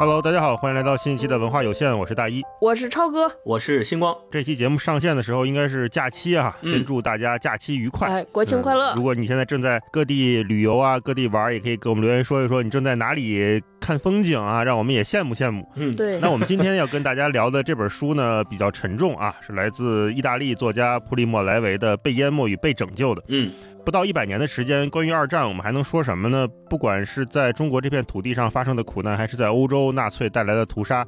Hello，大家好，欢迎来到新一期的文化有限，我是大一，我是超哥，我是星光。这期节目上线的时候应该是假期啊，嗯先祝大家假期愉快，哎，国庆快乐嗯！如果你现在正在各地旅游啊，各地玩，也可以给我们留言说一说你正在哪里看风景啊，让我们也羡慕羡慕。嗯，对，那我们今天要跟大家聊的这本书呢，比较沉重啊，是来自意大利作家普里莫·莱维的《被淹没与被拯救》的。嗯，不到一百年的时间，关于二战，我们还能说什么呢？不管是在中国这片土地上发生的苦难，还是在欧洲纳粹带来的屠杀，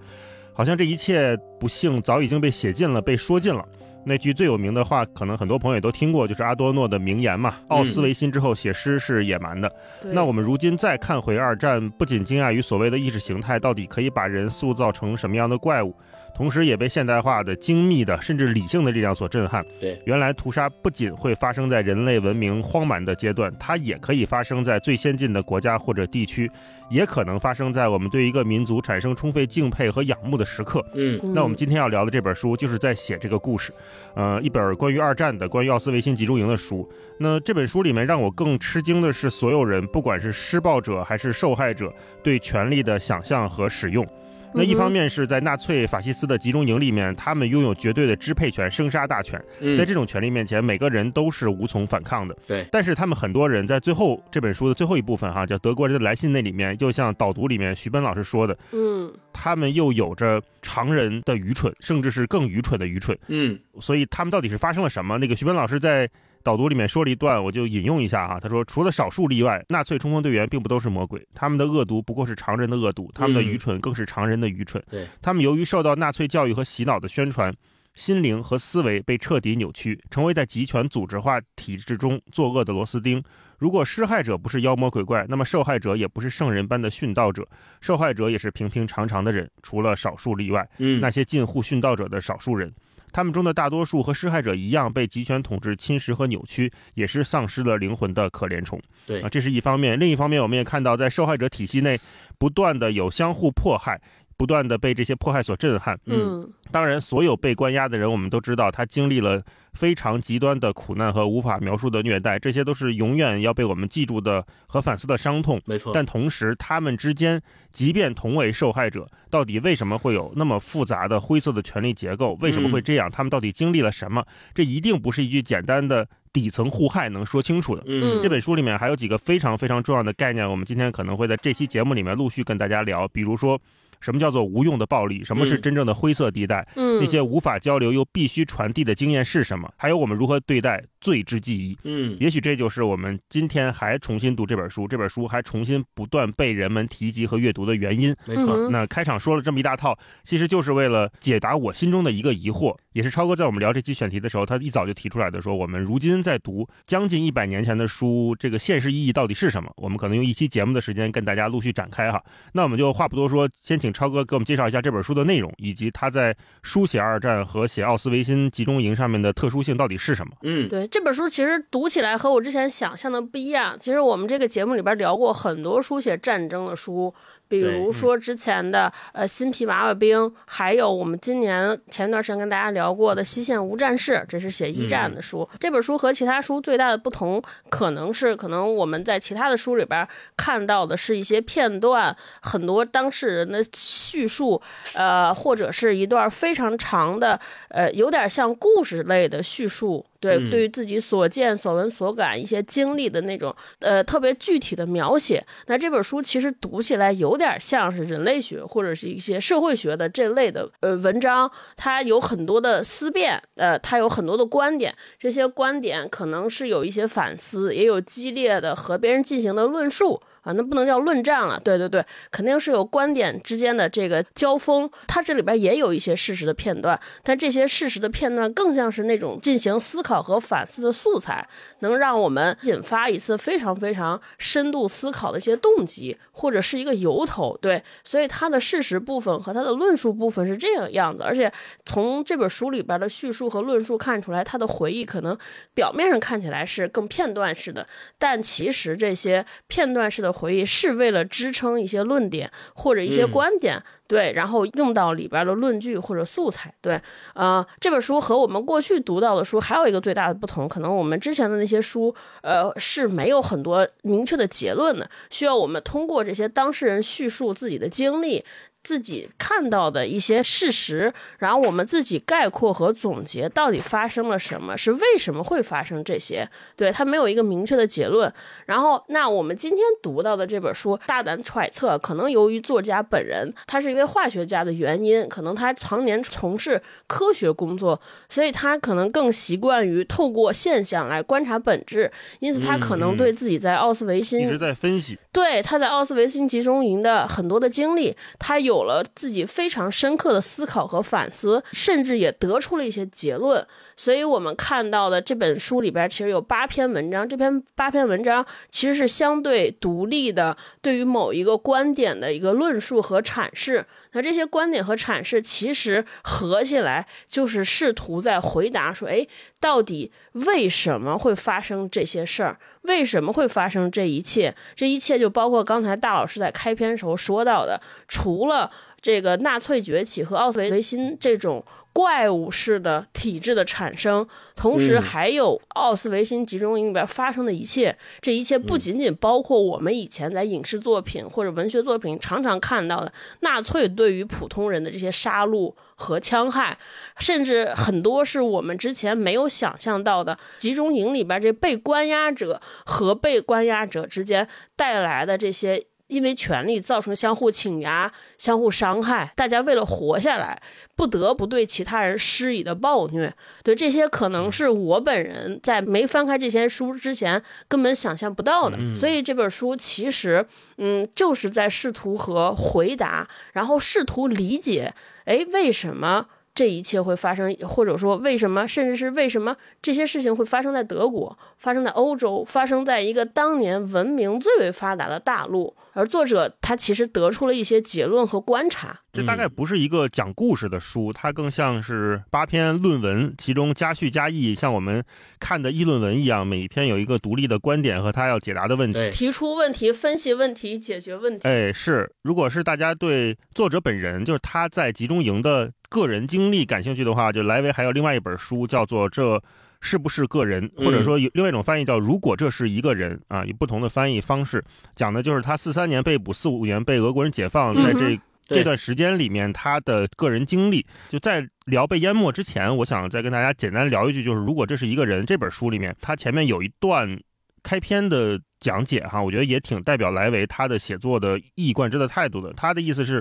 好像这一切不幸早已经被写尽了，被说尽了。那句最有名的话，可能很多朋友也都听过，就是阿多诺的名言嘛：“奥斯维辛之后写诗是野蛮的。对那我们如今再看回二战，不仅惊讶于所谓的意识形态到底可以把人塑造成什么样的怪物，同时也被现代化的、精密的，甚至理性的力量所震撼。对，原来屠杀不仅会发生在人类文明荒蛮的阶段，它也可以发生在最先进的国家或者地区，也可能发生在我们对一个民族产生充分敬佩和仰慕的时刻。嗯嗯那我们今天要聊的这本书，就是在写这个故事，呃，一本关于二战的、关于奥斯维辛集中营的书。那这本书里面让我更吃惊的是，所有人，不管是施暴者还是受害者，对权力的想象和使用。那一方面是在纳粹法西斯的集中营里面，他们拥有绝对的支配权、生杀大权，嗯，在这种权利面前，每个人都是无从反抗的。对但是他们很多人在最后这本书的最后一部分哈，叫《德国人的来信》那里面，就像导读里面徐奔老师说的，嗯，他们又有着常人的愚蠢，甚至是更愚蠢的愚蠢。嗯所以他们到底是发生了什么？那个徐奔老师在导读里面说了一段，我就引用一下啊。他说，除了少数例外，纳粹冲锋队员并不都是魔鬼，他们的恶毒不过是常人的恶毒，他们的愚蠢更是常人的愚蠢。对，他们由于受到纳粹教育和洗脑的宣传。心灵和思维被彻底扭曲，成为在集权组织化体制中作恶的螺丝钉。如果施害者不是妖魔鬼怪，那么受害者也不是圣人般的殉道者，受害者也是平平常常的人，除了少数例外。嗯，那些近乎殉道者的少数人，他们中的大多数和施害者一样被集权统治侵蚀和扭曲，也是丧失了灵魂的可怜虫。对啊，这是一方面。另一方面，我们也看到，在受害者体系内，不断的有相互迫害。不断的被这些迫害所震撼。嗯当然，所有被关押的人，我们都知道，他经历了非常极端的苦难和无法描述的虐待，这些都是永远要被我们记住的和反思的伤痛。没错，但同时，他们之间，即便同为受害者，到底为什么会有那么复杂的灰色的权力结构？为什么会这样？他们到底经历了什么？这一定不是一句简单的底层互害能说清楚的。嗯这本书里面还有几个非常非常重要的概念，我们今天可能会在这期节目里面陆续跟大家聊，比如说。什么叫做无用的暴力？什么是嗯真正的灰色地带？嗯，那些无法交流又必须传递的经验是什么？还有我们如何对待罪之记忆？嗯也许这就是我们今天还重新读这本书，这本书还重新不断被人们提及和阅读的原因。没错，嗯那开场说了这么一大套，其实就是为了解答我心中的一个疑惑，也是超哥在我们聊这期选题的时候，他一早就提出来的，说我们如今在读将近一百年前的书，这个现实意义到底是什么？我们可能用一期节目的时间跟大家陆续展开哈。那我们就话不多说，先请超哥给我们介绍一下这本书的内容，以及他在书写二战和写奥斯维辛集中营上面的特殊性到底是什么？嗯对这本书其实读起来和我之前想象的不一样。其实我们这个节目里边聊过很多书写战争的书，比如说之前的呃《新皮娃娃兵》，还有我们今年前段时间跟大家聊过的《西线无战事》，这是写一战的书。这本书和其他书最大的不同，可能是可能我们在其他的书里边看到的是一些片段，很多当事人的叙述，呃，或者是一段非常长的，呃，有点像故事类的叙述。对，嗯对于自己所见所闻所感一些经历的那种，呃，特别具体的描写。那这本书其实读起来有有点像是人类学或者是一些社会学的这类的呃文章，它有很多的思辨，呃，它有很多的观点，这些观点可能是有一些反思，也有激烈的和别人进行的论述。啊，那不能叫论战了，对对对，肯定是有观点之间的这个交锋。它这里边也有一些事实的片段，但这些事实的片段更像是那种进行思考和反思的素材，能让我们引发一次非常非常深度思考的一些动机，或者是一个由头。对，所以它的事实部分和它的论述部分是这个样子，而且从这本书里边的叙述和论述看出来，他的回忆可能表面上看起来是更片段式的，但其实这些片段式的回忆是为了支撑一些论点或者一些嗯观点，对，然后用到里边的论据或者素材，对，呃，这本书和我们过去读到的书还有一个最大的不同，可能我们之前的那些书，呃，是没有很多明确的结论的，需要我们通过这些当事人叙述自己的经历。自己看到的一些事实，然后我们自己概括和总结到底发生了什么，是为什么会发生这些？对他没有一个明确的结论。然后，那我们今天读到的这本书，大胆揣测，可能由于作家本人他是一位化学家的原因，可能他常年从事科学工作，所以他可能更习惯于透过现象来观察本质，因此他可能对自己在奥斯维辛一直在分析。对他在奥斯维辛集中营的很多的经历，他有有了自己非常深刻的思考和反思，甚至也得出了一些结论。所以，我们看到的这本书里边其实有八篇文章，这篇八篇文章其实是相对独立的，对于某一个观点的一个论述和阐释。那这些观点和阐释其实合起来，就是试图在回答说：哎，到底为什么会发生这些事儿？为什么会发生这一切？这一切就包括刚才大老师在开篇时候说到的，除了这个纳粹崛起和奥斯维维辛这种。怪物式的体制的产生，同时还有奥斯维辛集中营里边发生的一切。这一切不仅仅包括我们以前在影视作品或者文学作品常常看到的纳粹对于普通人的这些杀戮和戕害，甚至很多是我们之前没有想象到的集中营里边这被关押者和被关押者之间带来的这些。因为权力造成相互倾轧、相互伤害，大家为了活下来，不得不对其他人施以的暴虐，对这些可能是我本人在没翻开这些书之前根本想象不到的。所以这本书其实，嗯，就是在试图和回答，然后试图理解，哎，为什么？这一切会发生，或者说为什么，甚至是为什么这些事情会发生在德国，发生在欧洲，发生在一个当年文明最为发达的大陆？而作者他其实得出了一些结论和观察。这大概不是一个讲故事的书，它更像是八篇论文，其中加叙加议，像我们看的议论文一样，每一篇有一个独立的观点和他要解答的问题，提出问题、分析问题、解决问题。哎，是，如果是大家对作者本人，就是他在集中营的。个人经历感兴趣的话，就莱维还有另外一本书，叫做《这是不是个人》，或者说有另外一种翻译叫《如果这是一个人》啊，有不同的翻译方式，讲的就是他四三年被捕，四五年被俄国人解放，在这这段时间里面他的个人经历。就在聊被淹没之前，我想再跟大家简单聊一句，就是《如果这是一个人》这本书里面，他前面有一段开篇的讲解哈，我觉得也挺代表莱维他的写作的一以贯之的态度的。他的意思是，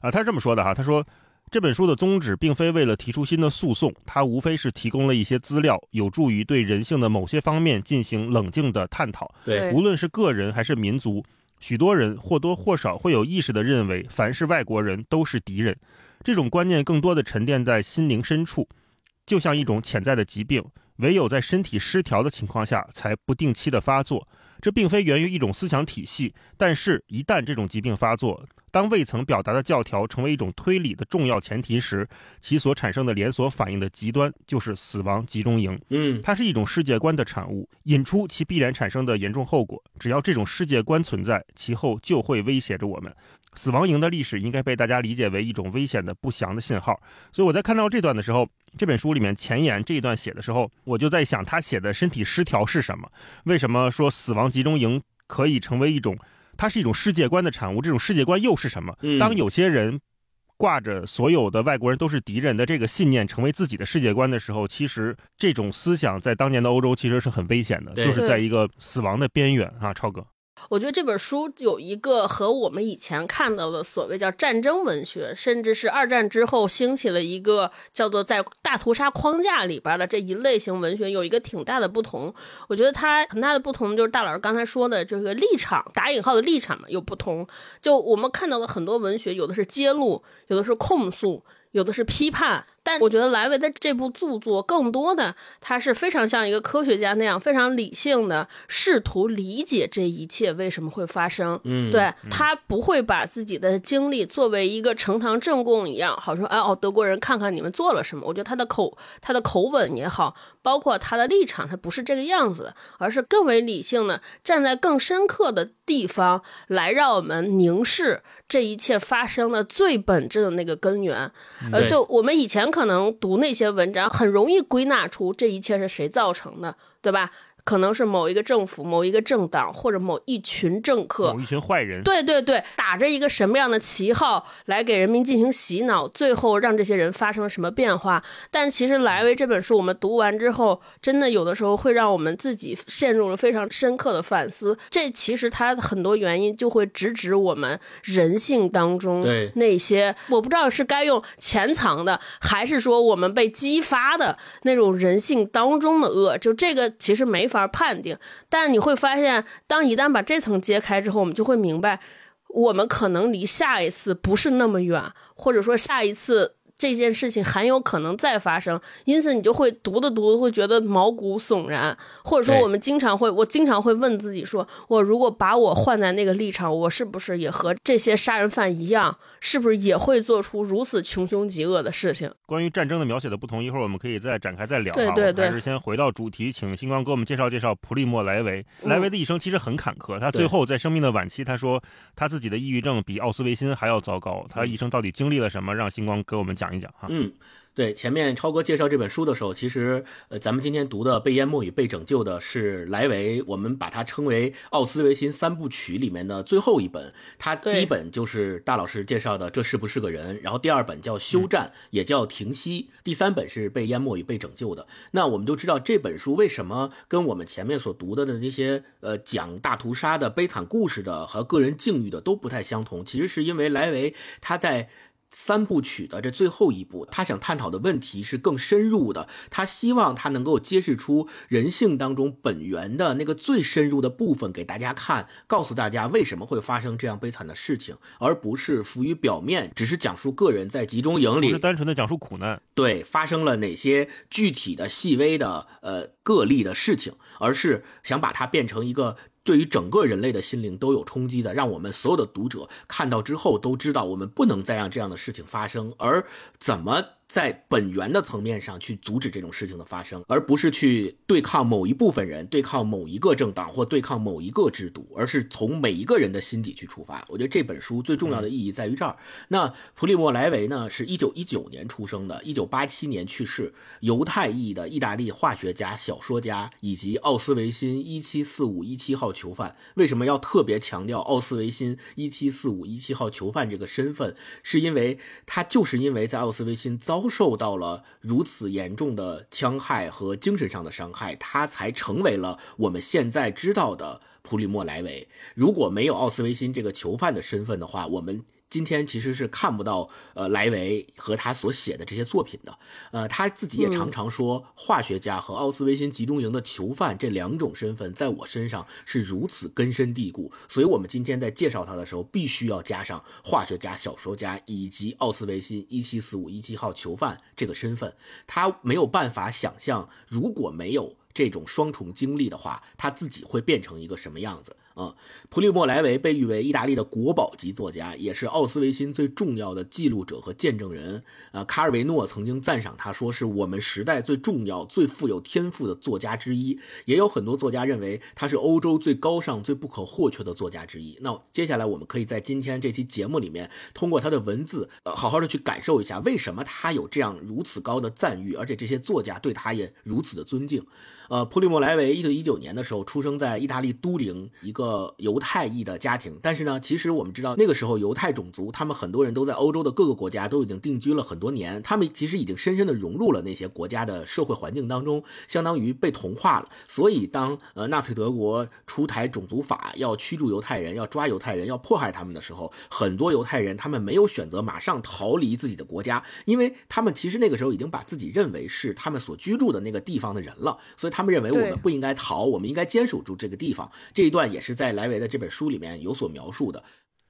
啊，他是这么说的哈，他说。这本书的宗旨并非为了提出新的诉讼，它无非是提供了一些资料，有助于对人性的某些方面进行冷静的探讨。对，无论是个人还是民族，许多人或多或少会有意识地认为，凡是外国人都是敌人。这种观念更多的沉淀在心灵深处，就像一种潜在的疾病，唯有在身体失调的情况下才不定期的发作。这并非源于一种思想体系，但是，一旦这种疾病发作，当未曾表达的教条成为一种推理的重要前提时，其所产生的连锁反应的极端就是死亡集中营。嗯，它是一种世界观的产物，引出其必然产生的严重后果。只要这种世界观存在，其后就会威胁着我们。死亡营的历史应该被大家理解为一种危险的不祥的信号。所以我在看到这段的时候，这本书里面前言这一段写的时候，我就在想，他写的身体失调是什么？为什么说死亡集中营可以成为一种，它是一种世界观的产物？这种世界观又是什么？当有些人挂着所有的外国人都是敌人的这个信念成为自己的世界观的时候，其实这种思想在当年的欧洲其实是很危险的，就是在一个死亡的边缘啊，超哥。我觉得这本书有一个和我们以前看到的所谓叫战争文学，甚至是二战之后兴起了一个叫做在大屠杀框架里边的这一类型文学有一个挺大的不同。我觉得它很大的不同就是大老师刚才说的这个立场打引号的立场嘛有不同。就我们看到的很多文学，有的是揭露，有的是控诉，有的是批判。但我觉得莱维的这部著作更多的，他是非常像一个科学家那样，非常理性的试图理解这一切为什么会发生。嗯，对他不会把自己的经历作为一个呈堂证供一样，好说哎哦，德国人看看你们做了什么。我觉得他的口他的口吻也好，包括他的立场，他不是这个样子，而是更为理性的站在更深刻的地方来让我们凝视这一切发生的最本质的那个根源。呃，就我们以前。可能读那些文章很容易归纳出这一切是谁造成的，对吧？可能是某一个政府、某一个政党或者某一群政客、某一群坏人，对对对，打着一个什么样的旗号来给人民进行洗脑，最后让这些人发生了什么变化？但其实《莱维》这本书我们读完之后，真的有的时候会让我们自己陷入了非常深刻的反思。这其实它很多原因就会直指我们人性当中那些，我不知道是该用潜藏的，还是说我们被激发的那种人性当中的恶。就这个其实没法判定，但你会发现，当一旦把这层揭开之后，我们就会明白，我们可能离下一次不是那么远，或者说下一次。这件事情很有可能再发生，因此你就会读的读的会觉得毛骨悚然，或者说我们经常会，我经常会问自己说，我如果把我换在那个立场，我是不是也和这些杀人犯一样，是不是也会做出如此穷凶极恶的事情？关于战争的描写的不同，一会儿我们可以再展开再聊。对对对，还是先回到主题，请星光给我们介绍介绍普利莫·莱维。莱维的一生其实很坎坷，他最后在生命的晚期，他说他自己的抑郁症比奥斯维辛还要糟糕。他一生到底经历了什么？让星光给我们讲一讲哈。嗯。对，前面超哥介绍这本书的时候，其实呃，咱们今天读的《被淹没与被拯救》的是莱维，我们把它称为奥斯维辛三部曲里面的最后一本。它第一本就是大老师介绍的《这是不是个人》，然后第二本叫《休战》，也叫《停息》，第三本是《被淹没与被拯救》的。那我们就知道这本书为什么跟我们前面所读的的那些呃讲大屠杀的悲惨故事的和个人境遇的都不太相同，其实是因为莱维他在。三部曲的这最后一部，他想探讨的问题是更深入的。他希望他能够揭示出人性当中本源的那个最深入的部分给大家看，告诉大家为什么会发生这样悲惨的事情，而不是浮于表面，只是讲述个人在集中营里，是单纯的讲述苦难。对，发生了哪些具体的细微的呃个例的事情，而是想把它变成一个。对于整个人类的心灵都有冲击的，让我们所有的读者看到之后都知道，我们不能再让这样的事情发生，而怎么？在本源的层面上去阻止这种事情的发生，而不是去对抗某一部分人、对抗某一个政党或对抗某一个制度，而是从每一个人的心底去出发。我觉得这本书最重要的意义在于这儿。那普里莫·莱维呢，是一九一九年出生的，一九八七年去世，犹太裔的意大利化学家、小说家，以及奥斯维辛一七四五一七号囚犯。为什么要特别强调奥斯维辛一七四五一七号囚犯这个身份？是因为他就是因为在奥斯维辛遭。遭受到了如此严重的戕害和精神上的伤害，他才成为了我们现在知道的普里莫·莱维。如果没有奥斯维辛这个囚犯的身份的话，我们。今天其实是看不到呃莱维和他所写的这些作品的，呃他自己也常常说，化学家和奥斯维辛集中营的囚犯这两种身份在我身上是如此根深蒂固，所以我们今天在介绍他的时候，必须要加上化学家、小说家以及奥斯维辛一七四五一七号囚犯这个身份，他没有办法想象，如果没有这种双重经历的话，他自己会变成一个什么样子。啊，普利莫·莱维被誉为意大利的国宝级作家，也是奥斯维辛最重要的记录者和见证人。啊，卡尔维诺曾经赞赏他，说是我们时代最重要、最富有天赋的作家之一。也有很多作家认为他是欧洲最高尚、最不可或缺的作家之一。那接下来我们可以在今天这期节目里面，通过他的文字，呃，好好的去感受一下为什么他有这样如此高的赞誉，而且这些作家对他也如此的尊敬。呃，普利莫·莱维一九一九年的时候出生在意大利都灵一个犹太裔的家庭，但是呢，其实我们知道那个时候犹太种族他们很多人都在欧洲的各个国家都已经定居了很多年，他们其实已经深深的融入了那些国家的社会环境当中，相当于被同化了。所以当呃纳粹德国出台种族法，要驱逐犹太人，要抓犹太人，要迫害他们的时候，很多犹太人他们没有选择马上逃离自己的国家，因为他们其实那个时候已经把自己认为是他们所居住的那个地方的人了，所以。他们认为我们不应该逃，我们应该坚守住这个地方。这一段也是在莱维的这本书里面有所描述的。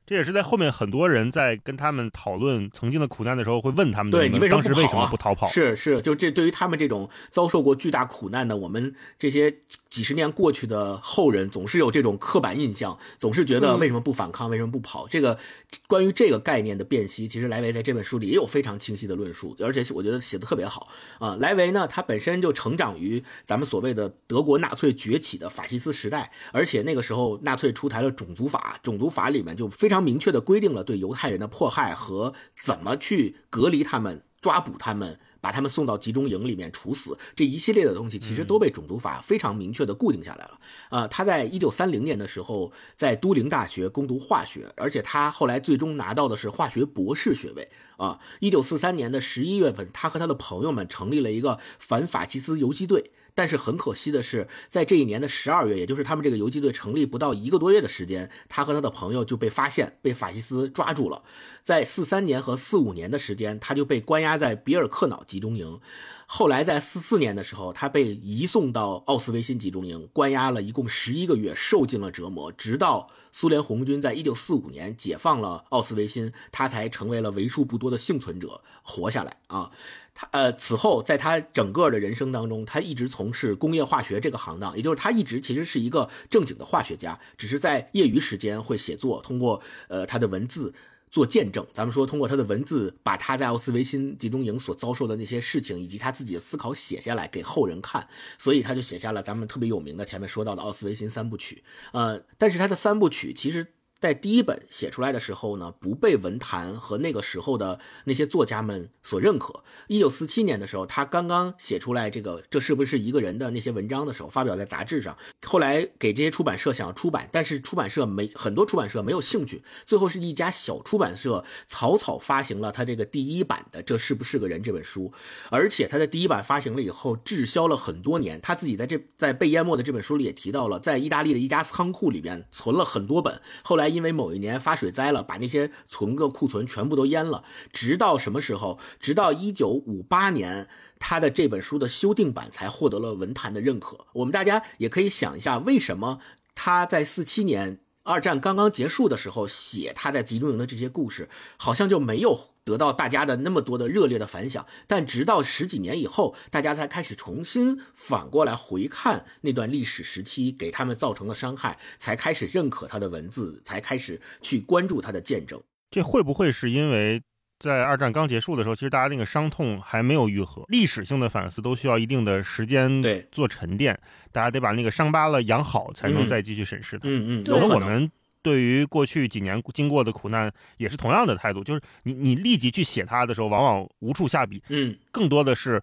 这也是在后面很多人在跟他们讨论曾经的苦难的时候，会问他们：对你为什么为什么不逃跑？是是，就这对于他们这种遭受过巨大苦难的我们这些几十年过去的后人，总是有这种刻板印象，总是觉得为什么不反抗，为什么不跑？这个关于这个概念的辨析，其实莱维在这本书里也有非常清晰的论述，而且我觉得写的特别好啊。莱维呢，他本身就成长于咱们所谓的德国纳粹崛起的法西斯时代，而且那个时候纳粹出台了种族法，种族法里面就非常明确的规定了对犹太人的迫害和怎么去隔离他们、抓捕他们。把他们送到集中营里面处死，这一系列的东西其实都被种族法非常明确的固定下来了。啊，他在一九三零年的时候在都灵大学攻读化学，而且他后来最终拿到的是化学博士学位。啊，一九四三年的十一月份，他和他的朋友们成立了一个反法西斯游击队。但是很可惜的是，在这一年的十二月，也就是他们这个游击队成立不到一个多月的时间，他和他的朋友就被发现，被法西斯抓住了。在四三年和四五年的时间，他就被关押在比尔克瑙集中营。后来在四四年的时候，他被移送到奥斯维辛集中营，关押了一共十一个月，受尽了折磨。直到苏联红军在一九四五年解放了奥斯维辛，他才成为了为数不多的幸存者，活下来啊。他呃，此后在他整个的人生当中，他一直从事工业化学这个行当，也就是他一直其实是一个正经的化学家，只是在业余时间会写作，通过呃他的文字。做见证，咱们说通过他的文字，把他在奥斯维辛集中营所遭受的那些事情，以及他自己的思考写下来给后人看，所以他就写下了咱们特别有名的前面说到的奥斯维辛三部曲。呃，但是他的三部曲其实。在第一本写出来的时候呢，不被文坛和那个时候的那些作家们所认可。一九四七年的时候，他刚刚写出来这个这是不是一个人的那些文章的时候，发表在杂志上。后来给这些出版社想要出版，但是出版社没很多出版社没有兴趣。最后是一家小出版社草草发行了他这个第一版的《这是不是个人》这本书，而且他的第一版发行了以后滞销了很多年。他自己在这在被淹没的这本书里也提到了，在意大利的一家仓库里边存了很多本，后来。因为某一年发水灾了，把那些存的库存全部都淹了。直到什么时候？直到一九五八年，他的这本书的修订版才获得了文坛的认可。我们大家也可以想一下，为什么他在四七年？二战刚刚结束的时候，写他在集中营的这些故事，好像就没有得到大家的那么多的热烈的反响。但直到十几年以后，大家才开始重新反过来回看那段历史时期给他们造成的伤害，才开始认可他的文字，才开始去关注他的见证。这会不会是因为？在二战刚结束的时候，其实大家那个伤痛还没有愈合，历史性的反思都需要一定的时间做沉淀，大家得把那个伤疤了养好，才能再继续审视它。嗯嗯，有的我们对于过去几年经过的苦难也是同样的态度，就是你你立即去写它的时候，往往无处下笔。嗯，更多的是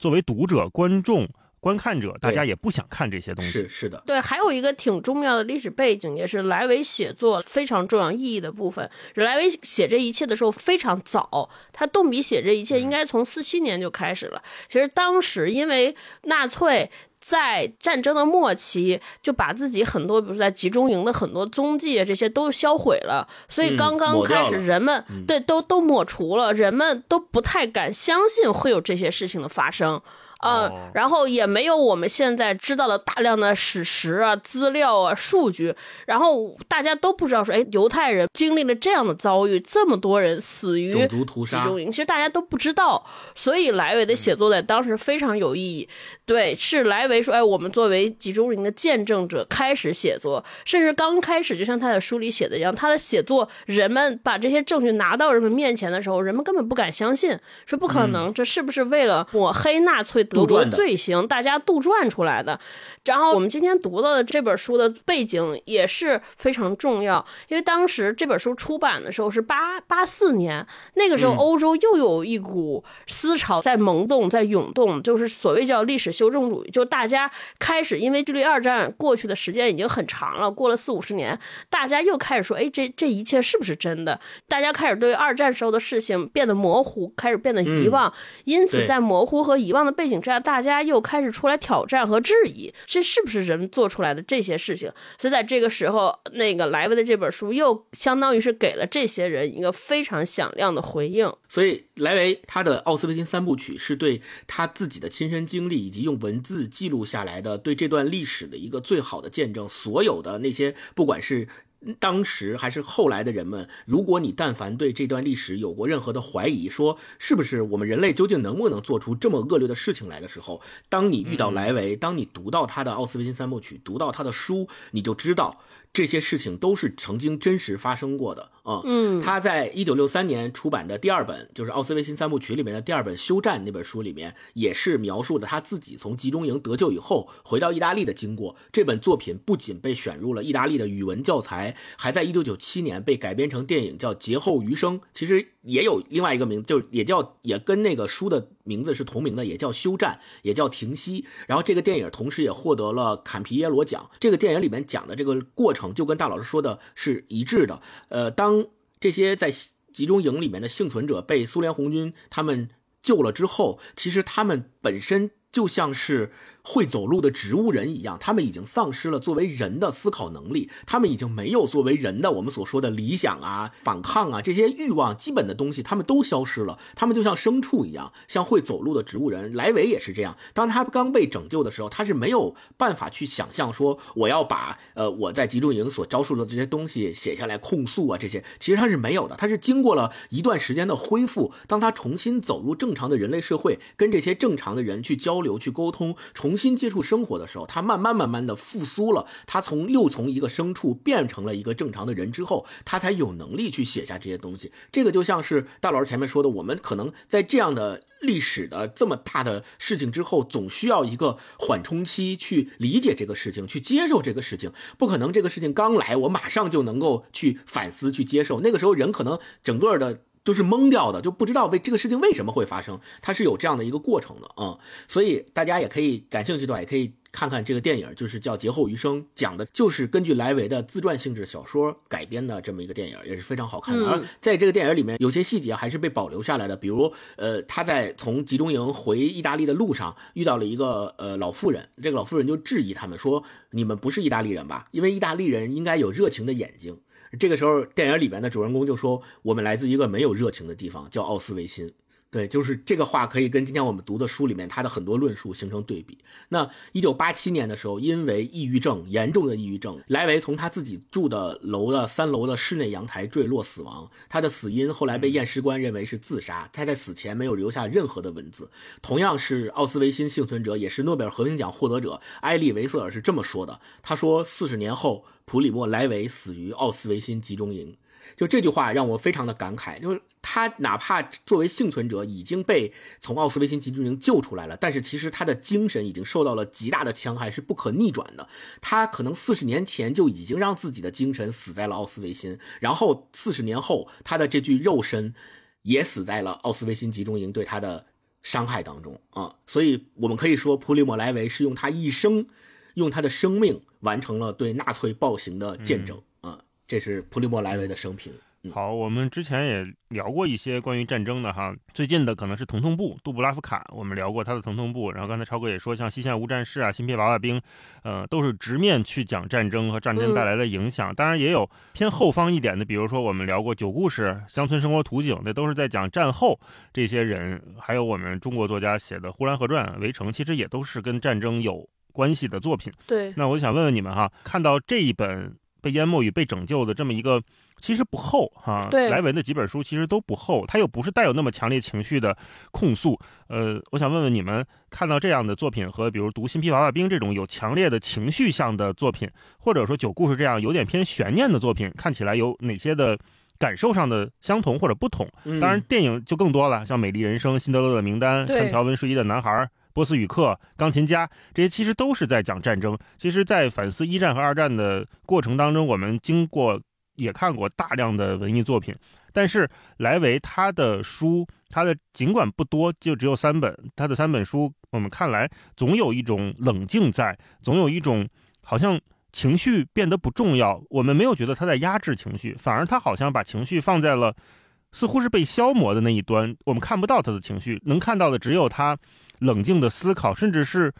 作为读者观众。观看者，大家也不想看这些东西。是是的，对，还有一个挺重要的历史背景，也是莱维写作非常重要意义的部分。莱维写这一切的时候非常早，他动笔写这一切应该从四七年就开始了。其实当时因为纳粹在战争的末期就把自己很多，比如在集中营的很多踪迹啊这些都销毁了，所以刚刚开始人们对都都抹除了，人们都不太敢相信会有这些事情的发生。嗯，然后也没有我们现在知道的大量的史实啊、资料啊、数据，然后大家都不知道说，哎，犹太人经历了这样的遭遇，这么多人死于种族屠杀集中营，其实大家都不知道。所以莱维的写作在当时非常有意义。对，是莱维说，哎，我们作为集中营的见证者开始写作，甚至刚开始就像他的书里写的一样，他的写作，人们把这些证据拿到人们面前的时候，人们根本不敢相信，说不可能，这是不是为了抹黑纳粹？德国罪行，大家杜撰出来的。然后我们今天读到的这本书的背景也是非常重要，因为当时这本书出版的时候是八八四年，那个时候欧洲又有一股思潮在萌动，在涌动，就是所谓叫历史修正主义，就大家开始因为距离二战过去的时间已经很长了，过了四五十年，大家又开始说，哎，这这一切是不是真的？大家开始对二战时候的事情变得模糊，开始变得遗忘，因此在模糊和遗忘的背景。这样，大家又开始出来挑战和质疑，这是不是人做出来的这些事情？所以在这个时候，那个莱维的这本书又相当于是给了这些人一个非常响亮的回应。所以，莱维他的奥斯维辛三部曲是对他自己的亲身经历以及用文字记录下来的对这段历史的一个最好的见证。所有的那些，不管是。当时还是后来的人们，如果你但凡对这段历史有过任何的怀疑，说是不是我们人类究竟能不能做出这么恶劣的事情来的时候，当你遇到莱维，当你读到他的《奥斯维辛三部曲》，读到他的书，你就知道。这些事情都是曾经真实发生过的啊！嗯，他在一九六三年出版的第二本，就是《奥斯维辛三部曲》里面的第二本《休战》那本书里面，也是描述的他自己从集中营得救以后回到意大利的经过。这本作品不仅被选入了意大利的语文教材，还在一九九七年被改编成电影，叫《劫后余生》。其实也有另外一个名字，就也叫也跟那个书的。名字是同名的，也叫休战，也叫停息。然后这个电影同时也获得了坎皮耶罗奖。这个电影里面讲的这个过程就跟大老师说的是一致的。呃，当这些在集中营里面的幸存者被苏联红军他们救了之后，其实他们本身就像是。会走路的植物人一样，他们已经丧失了作为人的思考能力，他们已经没有作为人的我们所说的理想啊、反抗啊这些欲望基本的东西，他们都消失了。他们就像牲畜一样，像会走路的植物人。莱维也是这样，当他刚被拯救的时候，他是没有办法去想象说我要把呃我在集中营所遭受的这些东西写下来控诉啊这些，其实他是没有的。他是经过了一段时间的恢复，当他重新走入正常的人类社会，跟这些正常的人去交流、去沟通，重。新接触生活的时候，他慢慢慢慢的复苏了。他从又从一个牲畜变成了一个正常的人之后，他才有能力去写下这些东西。这个就像是大老师前面说的，我们可能在这样的历史的这么大的事情之后，总需要一个缓冲期去理解这个事情，去接受这个事情。不可能这个事情刚来，我马上就能够去反思、去接受。那个时候人可能整个的。都是懵掉的，就不知道为这个事情为什么会发生，它是有这样的一个过程的啊，所以大家也可以感兴趣的话，也可以看看这个电影，就是叫《劫后余生》，讲的就是根据莱维的自传性质小说改编的这么一个电影，也是非常好看的。而在这个电影里面，有些细节还是被保留下来的，比如呃，他在从集中营回意大利的路上遇到了一个呃老妇人，这个老妇人就质疑他们说：“你们不是意大利人吧？因为意大利人应该有热情的眼睛。”这个时候，电影里边的主人公就说：“我们来自一个没有热情的地方，叫奥斯维辛。”对，就是这个话可以跟今天我们读的书里面他的很多论述形成对比。那一九八七年的时候，因为抑郁症严重的抑郁症，莱维从他自己住的楼的三楼的室内阳台坠落死亡。他的死因后来被验尸官认为是自杀。他在死前没有留下任何的文字。同样是奥斯维辛幸存者，也是诺贝尔和平奖获得者埃利维瑟尔是这么说的：“他说，四十年后，普里莫莱维死于奥斯维辛集中营。”就这句话让我非常的感慨，就是他哪怕作为幸存者已经被从奥斯维辛集中营救出来了，但是其实他的精神已经受到了极大的戕害，是不可逆转的。他可能四十年前就已经让自己的精神死在了奥斯维辛，然后四十年后他的这具肉身也死在了奥斯维辛集中营对他的伤害当中啊。所以我们可以说，普里莫莱维是用他一生，用他的生命完成了对纳粹暴行的见证。这是普里莫莱维的生平。好，我们之前也聊过一些关于战争的哈，最近的可能是《疼痛部》，杜布拉夫卡，我们聊过他的《疼痛部》。然后刚才超哥也说，像《西线无战事》啊，《新片娃娃兵》，呃，都是直面去讲战争和战争带来的影响。当然也有偏后方一点的，比如说我们聊过《九故事》《乡村生活图景》，那都是在讲战后这些人。还有我们中国作家写的《呼兰河传》《围城》，其实也都是跟战争有关系的作品。对。那我想问问你们哈，看到这一本。被淹没与被拯救的这么一个，其实不厚哈。对，莱文的几本书其实都不厚，他又不是带有那么强烈情绪的控诉。呃，我想问问你们，看到这样的作品和比如读《新皮娃娃兵》这种有强烈的情绪向的作品，或者说《九故事》这样有点偏悬念的作品，看起来有哪些的感受上的相同或者不同？当然，电影就更多了，像《美丽人生》《辛德勒的名单》《穿条纹睡衣的男孩》。波斯语课、钢琴家，这些其实都是在讲战争。其实，在反思一战和二战的过程当中，我们经过也看过大量的文艺作品。但是，莱维他的书，他的尽管不多，就只有三本，他的三本书，我们看来总有一种冷静在，总有一种好像情绪变得不重要。我们没有觉得他在压制情绪，反而他好像把情绪放在了似乎是被消磨的那一端。我们看不到他的情绪，能看到的只有他。冷静的思考，甚至是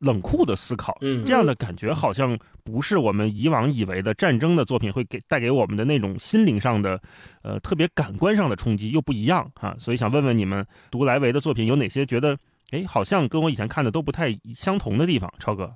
冷酷的思考，嗯，这样的感觉好像不是我们以往以为的战争的作品会给带给我们的那种心灵上的，呃，特别感官上的冲击又不一样哈。所以想问问你们，读莱维的作品有哪些觉得，哎，好像跟我以前看的都不太相同的地方？超哥，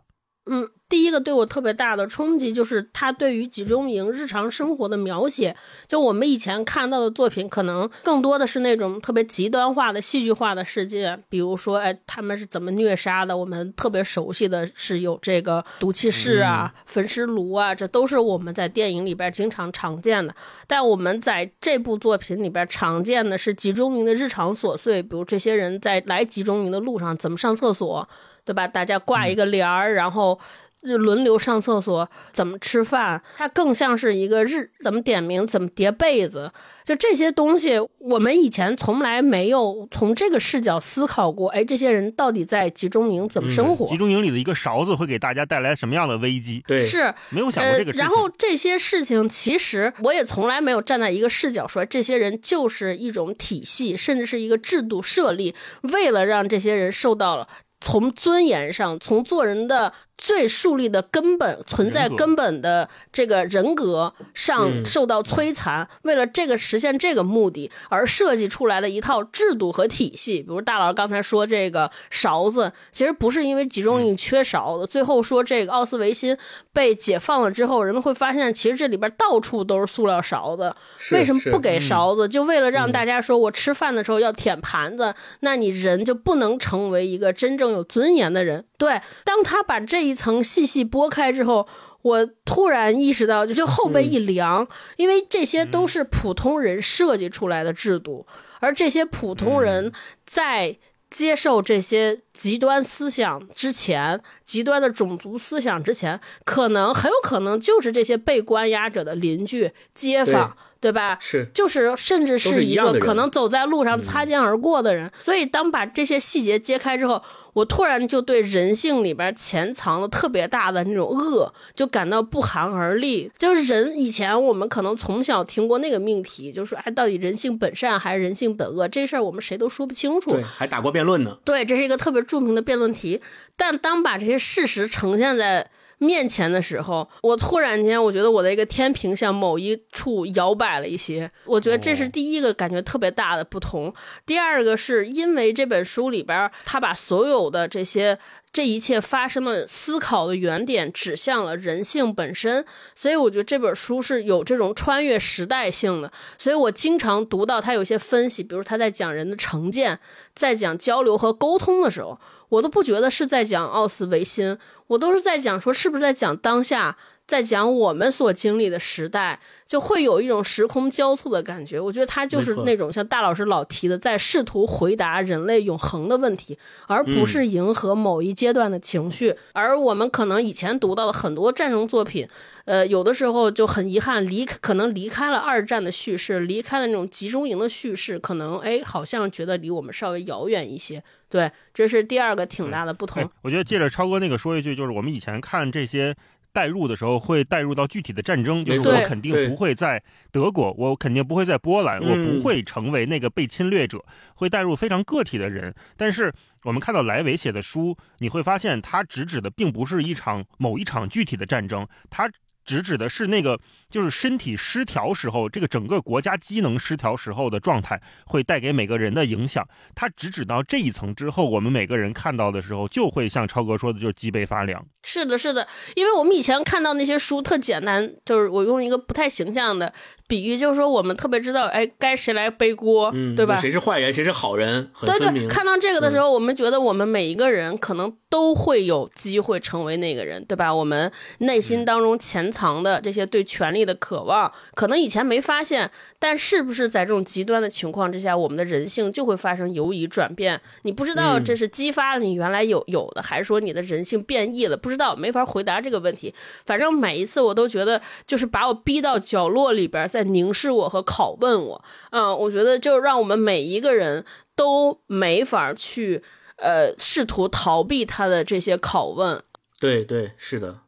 嗯。第一个对我特别大的冲击就是他对于集中营日常生活的描写。就我们以前看到的作品，可能更多的是那种特别极端化的戏剧化的事件，比如说，哎，他们是怎么虐杀的？我们特别熟悉的是有这个毒气室啊、焚尸炉啊，这都是我们在电影里边经常常见的。但我们在这部作品里边常见的是集中营的日常琐碎，比如这些人在来集中营的路上怎么上厕所，对吧？大家挂一个帘儿，然后。轮流上厕所，怎么吃饭，它更像是一个日怎么点名，怎么叠被子。就这些东西，我们以前从来没有从这个视角思考过。哎，这些人到底在集中营怎么生活？集中营里的一个勺子会给大家带来什么样的危机？对，是没有想过这个事情。然后这些事情，其实我也从来没有站在一个视角说，这些人就是一种体系，甚至是一个制度设立，为了让这些人受到了从尊严上，从做人的。最树立的根本存在根本的这个人格上受到摧残，为了这个实现这个目的而设计出来的一套制度和体系。比如大佬刚才说这个勺子，其实不是因为集中营缺勺子。最后说这个奥斯维辛被解放了之后，人们会发现其实这里边到处都是塑料勺子。为什么不给勺子？就为了让大家说我吃饭的时候要舔盘子，那你人就不能成为一个真正有尊严的人。对，当他把这一层细细剥开之后，我突然意识到，就就后背一凉，因为这些都是普通人设计出来的制度，而这些普通人在接受这些极端思想之前，极端的种族思想之前，可能很有可能就是这些被关押者的邻居、街坊。对吧？是，就是甚至是一个可能走在路上擦肩而过的人。所以，当把这些细节揭开之后，我突然就对人性里边潜藏的特别大的那种恶，就感到不寒而栗。就是人以前我们可能从小听过那个命题，就是说，哎，到底人性本善还是人性本恶？这事儿我们谁都说不清楚。对，还打过辩论呢。对，这是一个特别著名的辩论题。但当把这些事实呈现在。面前的时候，我突然间，我觉得我的一个天平向某一处摇摆了一些。我觉得这是第一个感觉特别大的不同。第二个是因为这本书里边，他把所有的这些这一切发生的思考的原点指向了人性本身，所以我觉得这本书是有这种穿越时代性的。所以我经常读到他有些分析，比如他在讲人的成见，在讲交流和沟通的时候。我都不觉得是在讲奥斯维辛，我都是在讲说是不是在讲当下，在讲我们所经历的时代。就会有一种时空交错的感觉，我觉得他就是那种像大老师老提的，在试图回答人类永恒的问题，而不是迎合某一阶段的情绪。而我们可能以前读到的很多战争作品，呃，有的时候就很遗憾离可能离开了二战的叙事，离开了那种集中营的叙事，可能哎，好像觉得离我们稍微遥远一些。对，这是第二个挺大的不同。我觉得借着超哥那个说一句，就是我们以前看这些。带入的时候会带入到具体的战争，就是我肯定不会在德国，我肯定不会在波兰，我不会成为那个被侵略者，会带入非常个体的人。但是我们看到莱维写的书，你会发现他直指的并不是一场某一场具体的战争，他。直指的是那个，就是身体失调时候，这个整个国家机能失调时候的状态会带给每个人的影响。它直指到这一层之后，我们每个人看到的时候，就会像超哥说的，就是脊背发凉。是的，是的，因为我们以前看到那些书特简单，就是我用一个不太形象的。比喻就是说，我们特别知道，哎，该谁来背锅，对吧？谁是坏人，谁是好人，很对对，看到这个的时候，我们觉得我们每一个人可能都会有机会成为那个人，对吧？我们内心当中潜藏的这些对权力的渴望，可能以前没发现，但是不是在这种极端的情况之下，我们的人性就会发生游移转变？你不知道这是激发了你原来有有的，还是说你的人性变异了？不知道，没法回答这个问题。反正每一次我都觉得，就是把我逼到角落里边。在凝视我和拷问我，嗯，我觉得就让我们每一个人都没法去，呃，试图逃避他的这些拷问。对对，是的。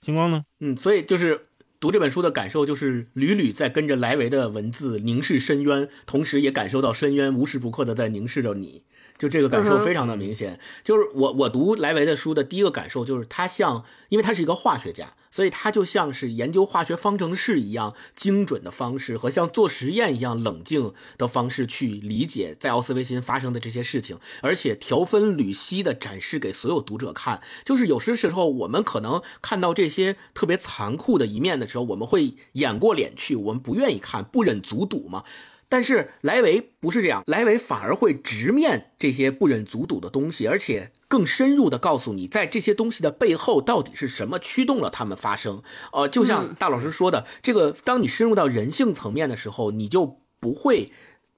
星光呢？嗯，所以就是读这本书的感受，就是屡屡在跟着莱维的文字凝视深渊，同时也感受到深渊无时不刻的在凝视着你。就这个感受非常的明显。就是我我读莱维的书的第一个感受，就是他像，因为他是一个化学家。所以它就像是研究化学方程式一样精准的方式，和像做实验一样冷静的方式去理解在奥斯维辛发生的这些事情，而且条分缕析的展示给所有读者看。就是有些时候我们可能看到这些特别残酷的一面的时候，我们会掩过脸去，我们不愿意看，不忍卒睹嘛。但是莱维不是这样，莱维反而会直面这些不忍卒睹的东西，而且更深入的告诉你，在这些东西的背后到底是什么驱动了他们发生。呃，就像大老师说的，这个当你深入到人性层面的时候，你就不会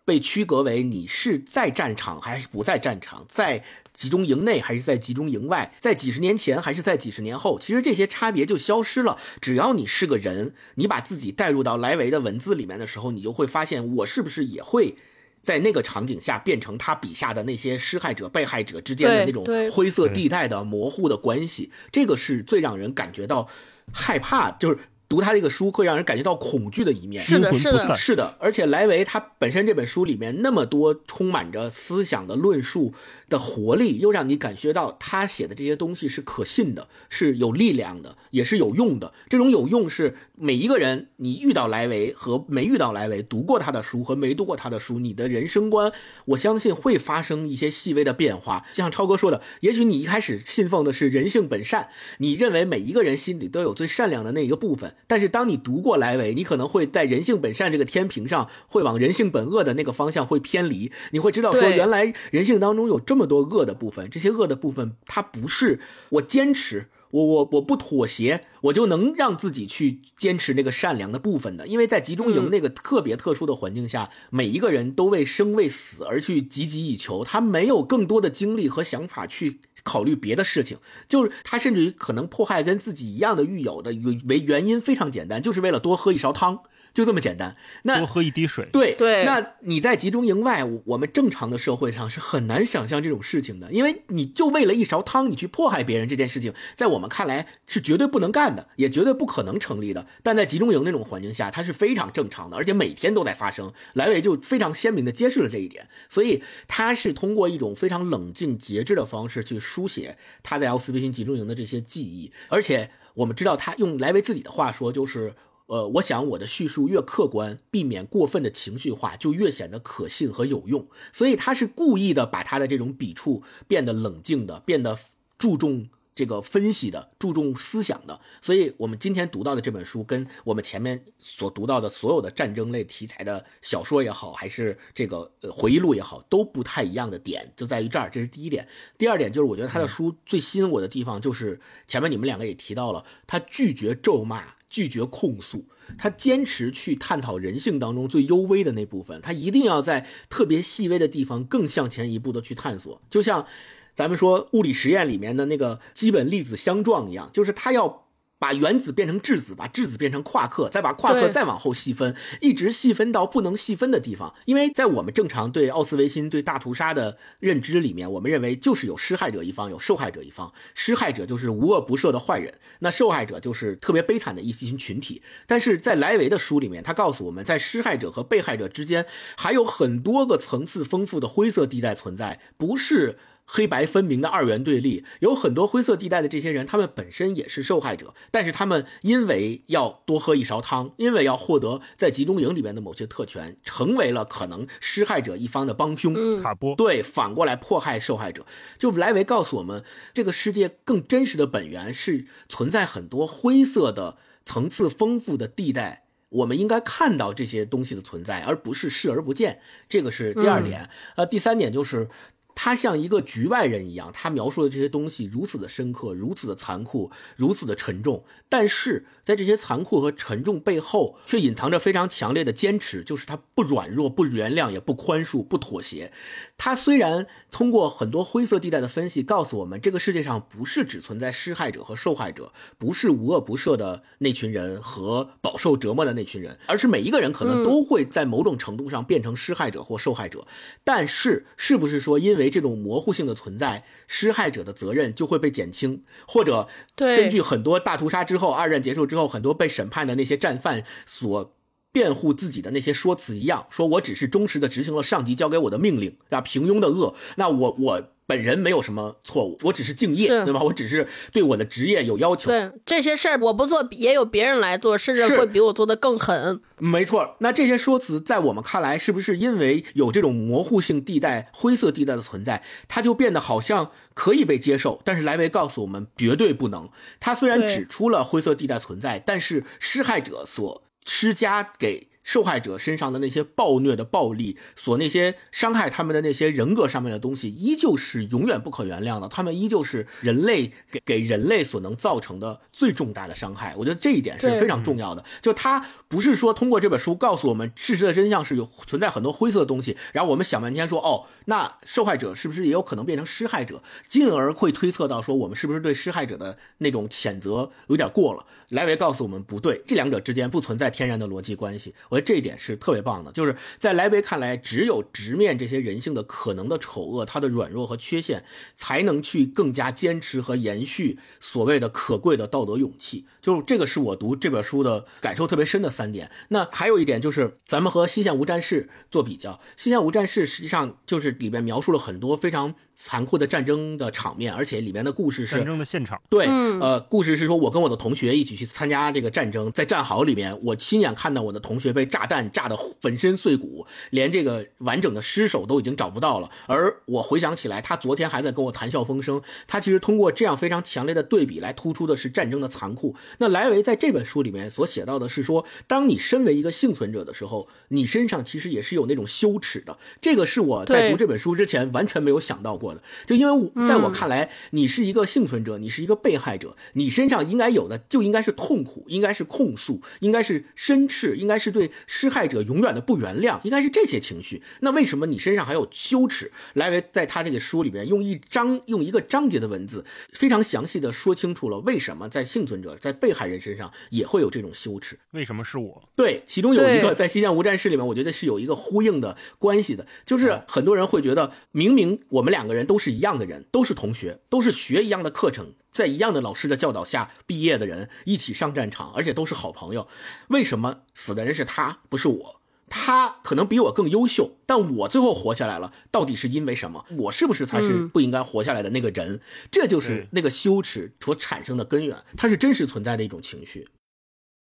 被区隔为你是在战场还是不在战场，在集中营内还是在集中营外，在几十年前还是在几十年后，其实这些差别就消失了。只要你是个人，你把自己带入到莱维的文字里面的时候，你就会发现，我是不是也会在那个场景下变成他笔下的那些施害者、被害者之间的那种灰色地带的模糊的关系？这个是最让人感觉到害怕，就是读他这个书会让人感觉到恐惧的一面。是的，是的，是的，而且莱维他本身这本书里面那么多充满着思想的论述的活力，又让你感觉到他写的这些东西是可信的，是有力量的，也是有用的。这种有用是每一个人，你遇到莱维和没遇到莱维，读过他的书和没读过他的书，你的人生观，我相信会发生一些细微的变化。就像超哥说的，也许你一开始信奉的是人性本善，你认为每一个人心里都有最善良的那一个部分，但是当你读过莱维，你可能会在人性本善这个天平上，会往人性本恶的那个方向会偏离。你会知道说，原来人性当中有这么多恶的部分，这些恶的部分，它不是我坚持。我我我不妥协，我就能让自己去坚持那个善良的部分的，因为在集中营嗯那个特别特殊的环境下，每一个人都为生为死而去汲汲以求，他没有更多的精力和想法去考虑别的事情，就是他甚至于可能迫害跟自己一样的狱友的为原因非常简单，就是为了多喝一勺汤，就这么简单。那多喝一滴水。对对那你在集中营外，我我们正常的社会上是很难想象这种事情的，因为你就为了一勺汤，你去迫害别人这件事情，在我们看来是绝对不能干的，也绝对不可能成立的。但在集中营那种环境下，它是非常正常的，而且每天都在发生。莱维就非常鲜明的揭示了这一点，所以他是通过一种非常冷静节制的方式去书写他在奥斯维辛集中营的这些记忆，而且我们知道他用莱维自己的话说，就是。呃，我想我的叙述越客观，避免过分的情绪化，就越显得可信和有用。所以他是故意的把他的这种笔触变得冷静的，变得注重这个分析的，注重思想的。所以我们今天读到的这本书，跟我们前面所读到的所有的战争类题材的小说也好，还是这个呃回忆录也好，都不太一样的点就在于这儿，这是第一点。第二点就是我觉得他的书最吸引我的地方，就是前面你们两个也提到了，他拒绝咒骂。拒绝控诉，他坚持去探讨人性当中最幽微的那部分，他一定要在特别细微的地方更向前一步的去探索，就像咱们说物理实验里面的那个基本粒子相撞一样，就是他要。把原子变成质子，把质子变成夸克，再把夸克再往后细分，一直细分到不能细分的地方。因为在我们正常对奥斯维辛、对大屠杀的认知里面，我们认为就是有施害者一方，有受害者一方。施害者就是无恶不赦的坏人，那受害者就是特别悲惨的一群群体。但是在莱维的书里面，他告诉我们在施害者和被害者之间还有很多个层次丰富的灰色地带存在，不是。黑白分明的二元对立，有很多灰色地带的这些人，他们本身也是受害者，但是他们因为要多喝一勺汤，因为要获得在集中营里面的某些特权，成为了可能施害者一方的帮凶。嗯卡波，对，反过来迫害受害者。就莱维告诉我们，这个世界更真实的本源是存在很多灰色的、层次丰富的地带。我们应该看到这些东西的存在，而不是视而不见。这个是第二点。呃，第三点就是。他像一个局外人一样，他描述的这些东西如此的深刻，如此的残酷，如此的沉重。但是在这些残酷和沉重背后，却隐藏着非常强烈的坚持，就是他不软弱、不原谅、也不宽恕、不妥协。他虽然通过很多灰色地带的分析，告诉我们这个世界上不是只存在施害者和受害者，不是无恶不赦的那群人和饱受折磨的那群人，而是每一个人可能都会在某种程度上变成施害者或受害者。但是，是不是说因为这种模糊性的存在，施害者的责任就会被减轻，或者根据很多大屠杀之后、二战结束之之后，很多被审判的那些战犯所辩护自己的那些说辞一样，说我只是忠实的执行了上级交给我的命令，啊，平庸的恶，那我我本人没有什么错误，我只是敬业，对吧？我只是对我的职业有要求，对这些事儿我不做，也有别人来做，甚至会比我做的更狠。没错，那这些说辞在我们看来，是不是因为有这种模糊性地带、灰色地带的存在，它就变得好像可以被接受？但是莱维告诉我们，绝对不能。他虽然指出了灰色地带存在，但是施害者所施加给受害者身上的那些暴虐的暴力，所那些伤害他们的那些人格上面的东西，依旧是永远不可原谅的。他们依旧是人类给给人类所能造成的最重大的伤害。我觉得这一点是非常重要的。就他不是说通过这本书告诉我们事实的真相是有存在很多灰色的东西，然后我们想半天说哦，那受害者是不是也有可能变成施害者，进而会推测到说我们是不是对施害者的那种谴责有点过了？莱维告诉我们不对，这两者之间不存在天然的逻辑关系。我觉得这一点是特别棒的，就是在莱维看来，只有直面这些人性的可能的丑恶、它的软弱和缺陷，才能去更加坚持和延续所谓的可贵的道德勇气。就是这个是我读这本书的感受特别深的三点。那还有一点就是，咱们和《西线无战事》做比较，《西线无战事》实际上就是里面描述了很多非常残酷的战争的场面，而且里面的故事是战争的现场，对，嗯呃，故事是说我跟我的同学一起去参加这个战争，在战壕里面，我亲眼看到我的同学被炸弹炸得粉身碎骨，连这个完整的尸首都已经找不到了。而我回想起来，他昨天还在跟我谈笑风生。他其实通过这样非常强烈的对比来突出的是战争的残酷。那莱维在这本书里面所写到的是说，当你身为一个幸存者的时候，你身上其实也是有那种羞耻的。这个是我在读这本书之前完全没有想到过的。就因为我在我嗯看来，你是一个幸存者，你是一个被害者，你身上应该有的就应该是痛苦，应该是控诉，应该是申斥，应该是对施害者永远的不原谅，应该是这些情绪。那为什么你身上还有羞耻？莱维在他这个书里边用一章用一个章节的文字，非常详细的说清楚了为什么在幸存者在被害人身上也会有这种羞耻。为什么是我？对，其中有一个在《西线无战事》里面，我觉得是有一个呼应的关系的，就是很多人会觉得，明明我们两个人都是一样的人，都是同学，都是学一样的课程，在一样的老师的教导下毕业的人，一起上战场，而且都是好朋友，为什么死的人是他，不是我？他可能比我更优秀，但我最后活下来了，到底是因为什么？我是不是才是嗯不应该活下来的那个人？这就是那个羞耻所产生的根源，它是真实存在的一种情绪。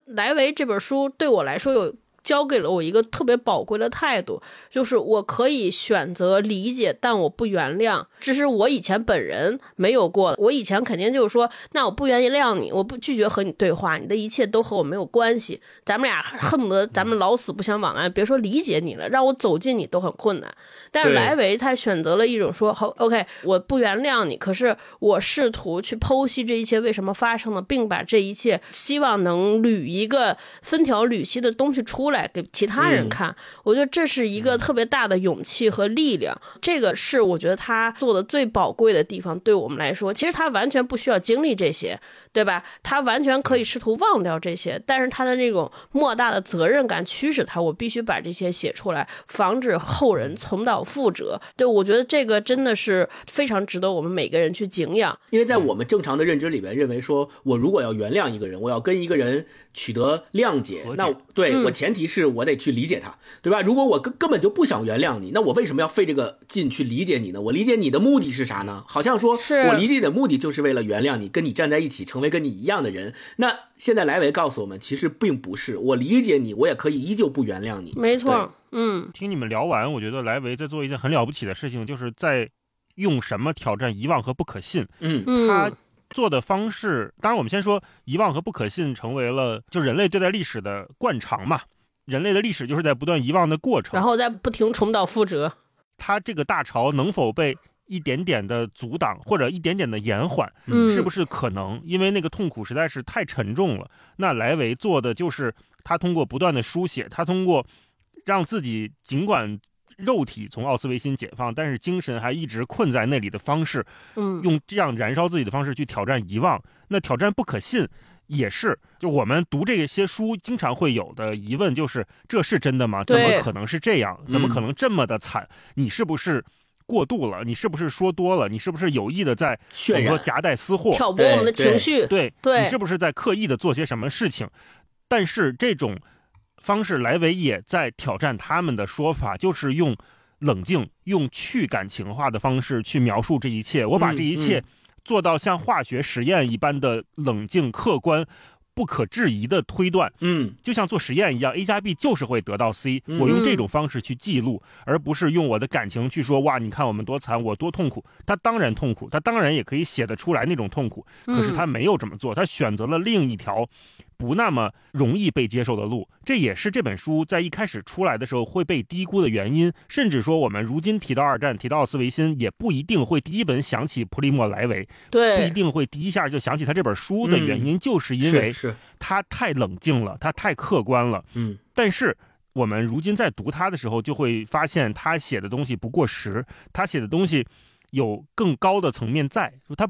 莱维这本书对我来说有教给了我一个特别宝贵的态度，就是我可以选择理解，但我不原谅。这是我以前本人没有过的。我以前肯定就是说，那我不原谅你，我不拒绝和你对话，你的一切都和我没有关系。咱们俩恨不得咱们老死不相往来，别说理解你了，让我走近你都很困难。但是莱维他选择了一种说，好，OK，我不原谅你，可是我试图去剖析这一切为什么发生了，并把这一切希望能捋一个分条缕析的东西出来给其他人嗯看。我觉得这是一个特别大的勇气和力量，这个是我觉得他做的最宝贵的地方。对我们来说，其实他完全不需要经历这些，对吧？他完全可以试图忘掉这些，但是他的那种莫大的责任感驱使他，我必须把这些写出来，防止后人重蹈覆辙。对，我觉得这个真的是非常值得我们每个人去敬仰。因为在我们正常的认知里面，认为说我如果要原谅一个人，我要跟一个人取得谅解那对嗯我前提是我得去理解他，对吧？如果我根根本就不想原谅你，那我为什么要费这个劲去理解你呢？我理解你的目的是啥呢？好像说是我理解你的目的就是为了原谅你，跟你站在一起，成为跟你一样的人。那现在莱维告诉我们，其实并不是，我理解你，我也可以依旧不原谅你。没错，嗯，听你们聊完，我觉得莱维在做一件很了不起的事情，就是在用什么挑战遗忘和不可信。嗯嗯，他做的方式，当然我们先说遗忘和不可信成为了就人类对待历史的惯常嘛。人类的历史就是在不断遗忘的过程。然后再不停重蹈覆辙。他这个大潮能否被一点点的阻挡，或者一点点的延缓，嗯，是不是可能？因为那个痛苦实在是太沉重了。那莱维做的就是他通过不断的书写，他通过让自己尽管肉体从奥斯维辛解放，但是精神还一直困在那里的方式，嗯，用这样燃烧自己的方式去挑战遗忘。那挑战不可信也是，就我们读这些书经常会有的疑问，就是这是真的吗？怎么可能是这样？怎么可能这么的惨？你是不是？过度了，你是不是说多了？你是不是有意的在渲染，我们说夹带私货？挑拨我们的情绪。对，对你是不是在刻意的做些什么事情？但是这种方式，莱维也在挑战他们的说法，就是用冷静、用去感情化的方式去描述这一切。我把这一切嗯做到像化学实验一般的冷静、客观，不可质疑的推断，嗯就像做实验一样，A 加 B 就是会得到 C。嗯我用这种方式去记录，而不是用我的感情去说哇，你看我们多惨，我多痛苦。他当然痛苦，他当然也可以写得出来那种痛苦，可是他没有这么做，他选择了另一条不那么容易被接受的路。这也是这本书在一开始出来的时候会被低估的原因。甚至说，我们如今提到二战，提到奥斯维辛，也不一定会第一本想起普利莫莱维，对不一，定会第一下就想起他这本书的原因，就是因为他太冷静了，他太客观了。嗯但是我们如今在读他的时候，就会发现他写的东西不过时，他写的东西有更高的层面在，就他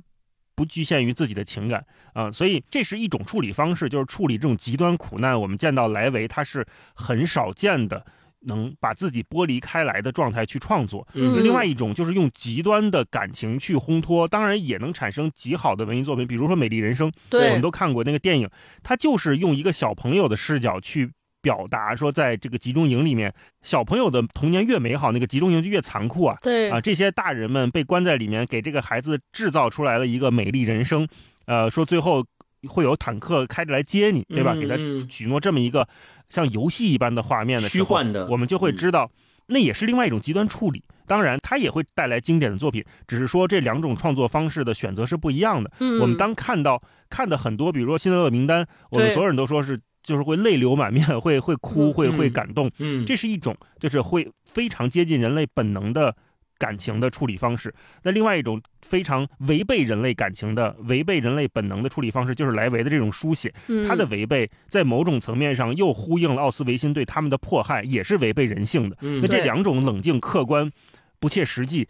不局限于自己的情感啊、所以这是一种处理方式，就是处理这种极端苦难。我们见到莱维他是很少见的。能把自己剥离开来的状态去创作，嗯另外一种就是用极端的感情去烘托，当然也能产生极好的文艺作品，比如说《美丽人生》，我们，都看过那个电影，它就是用一个小朋友的视角去表达说，在这个集中营里面，小朋友的童年越美好，那个集中营就越残酷啊！对啊，，这些大人们被关在里面，给这个孩子制造出来了一个美丽人生，呃，说最后会有坦克开着来接你，对吧？给他许诺这么一个像游戏一般的画面的虚幻的我们就会嗯知道，那也是另外一种极端处理。当然，它也会带来经典的作品，只是说这两种创作方式的选择是不一样的。嗯，我们当看到看的很多，比如说《辛德勒名单》，我们所有人都说是就是会泪流满面，会会哭，嗯会会嗯感动。嗯，这是一种就是会非常接近人类本能的感情的处理方式。那另外一种非常违背人类感情的、违背人类本能的处理方式，就是莱维的这种书写。嗯它的违背在某种层面上又呼应了奥斯维辛对他们的迫害，也是违背人性的。嗯那这两种冷静、客观、不切实际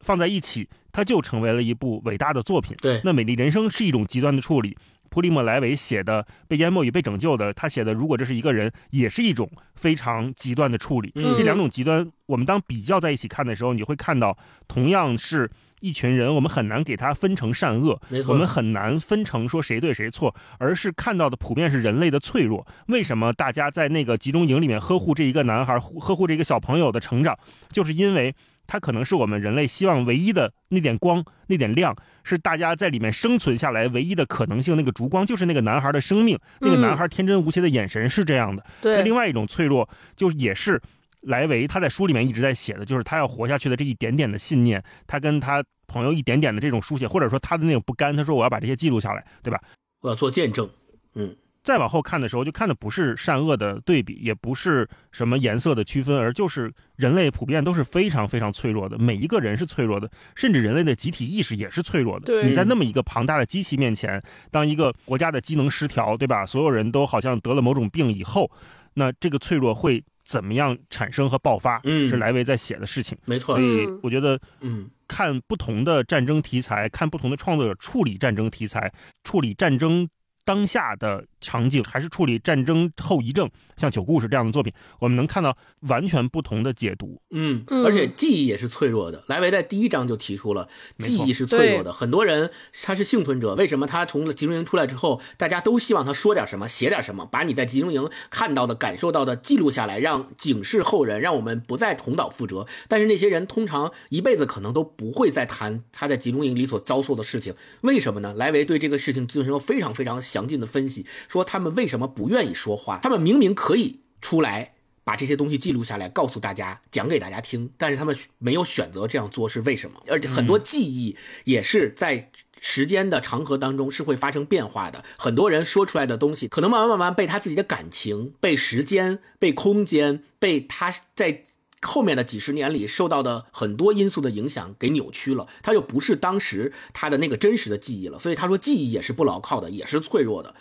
放在一起，它就成为了一部伟大的作品。对那《美丽人生》是一种极端的处理。普利莫莱维写的《被淹没与被拯救的》，他写的如果这是一个人，也是一种非常极端的处理。嗯这两种极端，我们当比较在一起看的时候，你会看到，同样是一群人，我们很难给他分成善恶，我们很难分成说谁对谁错，而是看到的普遍是人类的脆弱。为什么大家在那个集中营里面呵护这一个男孩，呵呵护这个小朋友的成长，就是因为他可能是我们人类希望唯一的那点光、那点亮，是大家在里面生存下来唯一的可能性。那个烛光就是那个男孩的生命，那个男孩天真无邪的眼神是这样的。那对另外一种脆弱，就也是莱维他在书里面一直在写的，就是他要活下去的这一点点的信念，他跟他朋友一点点的这种书写，或者说他的那种不甘，他说我要把这些记录下来，对吧？我要做见证。嗯再往后看的时候，就看的不是善恶的对比，也不是什么颜色的区分，而就是人类普遍都是非常非常脆弱的，每一个人是脆弱的，甚至人类的集体意识也是脆弱的。你在那么一个庞大的机器面前，当一个国家的机能失调，对吧？所有人都好像得了某种病以后，那这个脆弱会怎么样产生和爆发？嗯是莱维在写的事情。没错所。以嗯我觉得嗯看不同的战争题材，看不同的创作者处理战争题材，处理战争当下的场景，还是处理战争后遗症，像《九故事》这样的作品，我们能看到完全不同的解读。嗯，嗯而且记忆也是脆弱的。莱维在第一章就提出了记忆是脆弱的。很多人他是幸存者，为什么他从集中营出来之后，大家都希望他说点什么，写点什么，把你在集中营看到的、感受到的记录下来，让警示后人，让我们不再重蹈覆辙。但是那些人通常一辈子可能都不会再谈他在集中营里所遭受的事情，为什么呢？莱维对这个事情进行了非常非常详尽的分析，说他们为什么不愿意说话，他们明明可以出来。把这些东西记录下来，告诉大家，讲给大家听，但是他们没有选择这样做，是为什么？而且很多记忆也是在时间的长河当中是会发生变化的。很多人说出来的东西，可能慢慢慢慢被他自己的感情、被时间、被空间、被他在后面的几十年里受到的很多因素的影响给扭曲了，他就不是当时他的那个真实的记忆了。所以他说，记忆也是不牢靠的，也是脆弱的。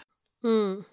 嗯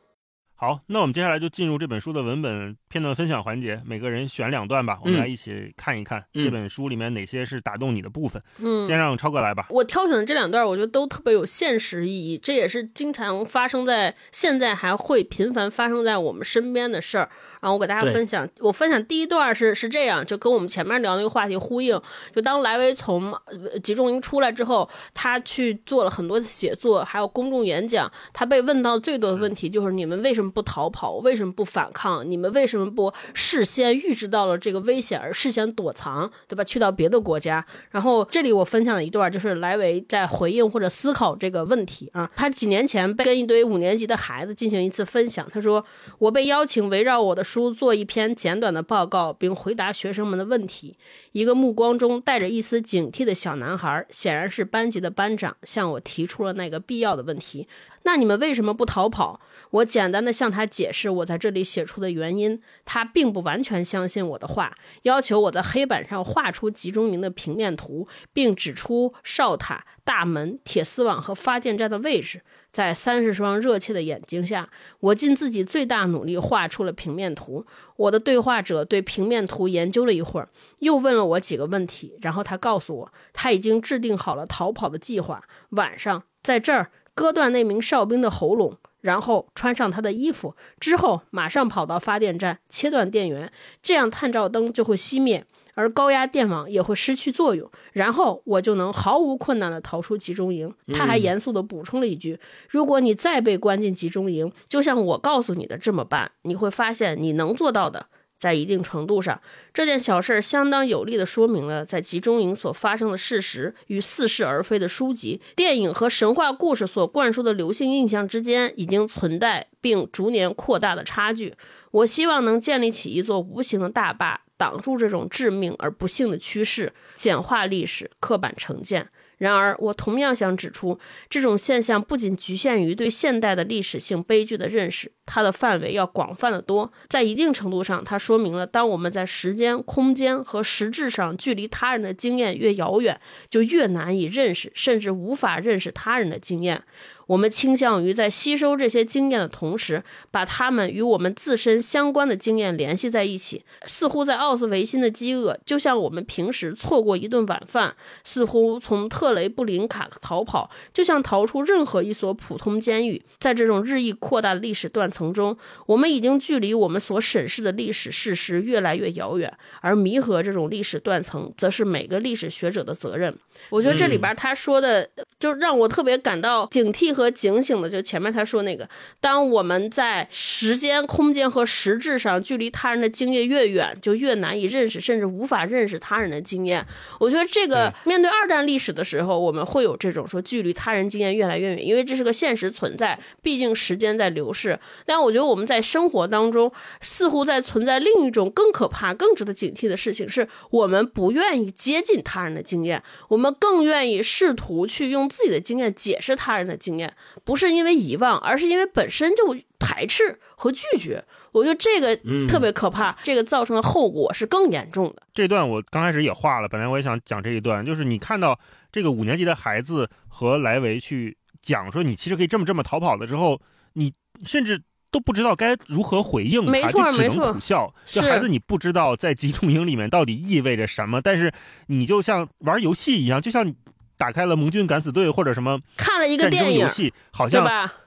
好，那我们接下来就进入这本书的文本片段分享环节，每个人选两段吧，我们嗯来一起看一看嗯这本书里面哪些是打动你的部分。嗯，先让超哥来吧。我挑选的这两段，我觉得都特别有现实意义，这也是经常发生在现在还会频繁发生在我们身边的事儿。然后我给大家分享，我分享第一段是是这样，就跟我们前面聊那个话题呼应。就当莱维从呃集中营出来之后，他去做了很多的写作，还有公众演讲。他被问到最多的问题就是：你们为什么不逃跑？为什么不反抗？你们为什么不事先预知到了这个危险而事先躲藏，对吧？去到别的国家。然后这里我分享的一段就是莱维在回应或者思考这个问题啊。他几年前被跟一堆五年级的孩子进行一次分享，他说：“我被邀请围绕我的书做一篇简短的报告，并回答学生们的问题。一个目光中带着一丝警惕的小男孩，显然是班级的班长，向我提出了那个必要的问题：那你们为什么不逃跑？”我简单的向他解释我在这里写出的原因，他并不完全相信我的话，要求我在黑板上画出集中营的平面图，并指出哨塔、大门、铁丝网和发电站的位置。在三十双热切的眼睛下，我尽自己最大努力画出了平面图。我的对话者对平面图研究了一会儿，又问了我几个问题，然后他告诉我，他已经制定好了逃跑的计划。晚上在这儿割断那名哨兵的喉咙。然后穿上他的衣服，之后马上跑到发电站切断电源，这样探照灯就会熄灭，而高压电网也会失去作用，然后我就能毫无困难地逃出集中营。他还严肃地补充了一句：“如果你再被关进集中营，就像我告诉你的这么办，你会发现你能做到的。”在一定程度上，这件小事相当有力地说明了在集中营所发生的事实与似是而非的书籍、电影和神话故事所灌输的流行印象之间已经存在并逐年扩大的差距。我希望能建立起一座无形的大坝，挡住这种致命而不幸的趋势，简化历史，刻板成见。然而，我同样想指出，这种现象不仅局限于对现代的历史性悲剧的认识，它的范围要广泛得多。在一定程度上，它说明了，当我们在时间、空间和实质上距离他人的经验越遥远，就越难以认识，甚至无法认识他人的经验。我们倾向于在吸收这些经验的同时，把它们与我们自身相关的经验联系在一起，似乎在奥斯维辛的饥饿，就像我们平时错过一顿晚饭；似乎从特雷布林卡逃跑，就像逃出任何一所普通监狱。在这种日益扩大的历史断层中，我们已经距离我们所审视的历史事实越来越遥远，而弥合这种历史断层，则是每个历史学者的责任。我觉得这里边他说的，就让我特别感到警惕和警醒的，就前面他说那个，当我们在时间、空间和实质上距离他人的经验越远，就越难以认识，甚至无法认识他人的经验。我觉得这个面对二战历史的时候，我们会有这种说距离他人经验越来越远，因为这是个现实存在，毕竟时间在流逝。但我觉得我们在生活当中，似乎在存在另一种更可怕、更值得警惕的事情，是我们不愿意接近他人的经验，我们。更愿意试图去用自己的经验解释他人的经验，不是因为遗忘，而是因为本身就排斥和拒绝。我觉得这个特别可怕，这个造成的后果是更严重的。这段我刚开始也画了，本来我也想讲这一段，就是你看到这个五年级的孩子和莱维去讲说，你其实可以这么这么逃跑了之后，你甚至。都不知道该如何回应他，就只能苦笑。这孩子，你不知道在集中营里面到底意味着什么，但是你就像玩游戏一样，就像打开了盟军敢死队或者什么看了一个电影游戏，好像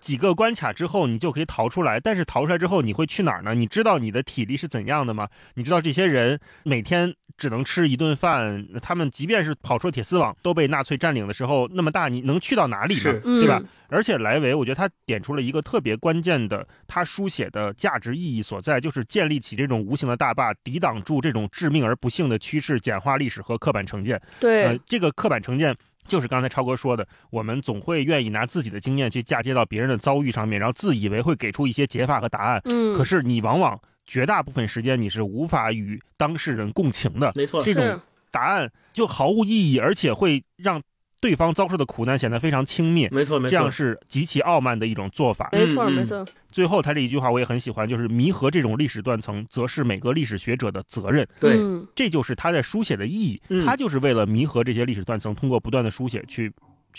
几个关卡之后你就可以逃出来。但是逃出来之后你会去哪儿呢？你知道你的体力是怎样的吗？你知道这些人每天只能吃一顿饭，他们即便是跑出铁丝网都被纳粹占领的时候那么大，你能去到哪里呢？对吧？而且莱维，我觉得他点出了一个特别关键的，他书写的价值意义所在，就是建立起这种无形的大坝，抵挡住这种致命而不幸的趋势，简化历史和刻板成见。对，呃，这个刻板成见就是刚才超哥说的，我们总会愿意拿自己的经验去嫁接到别人的遭遇上面，然后自以为会给出一些解法和答案。嗯，可是你往往绝大部分时间你是无法与当事人共情的。没错，这种答案就毫无意义，而且会让。对方遭受的苦难显得非常轻蔑，没错，没错，这样是极其傲慢的一种做法。没错，没错。最后他这一句话我也很喜欢，就是弥合这种历史断层，则是每个历史学者的责任。对，这就是他在书写的意义。他就是为了弥合这些历史断层，通过不断的书写去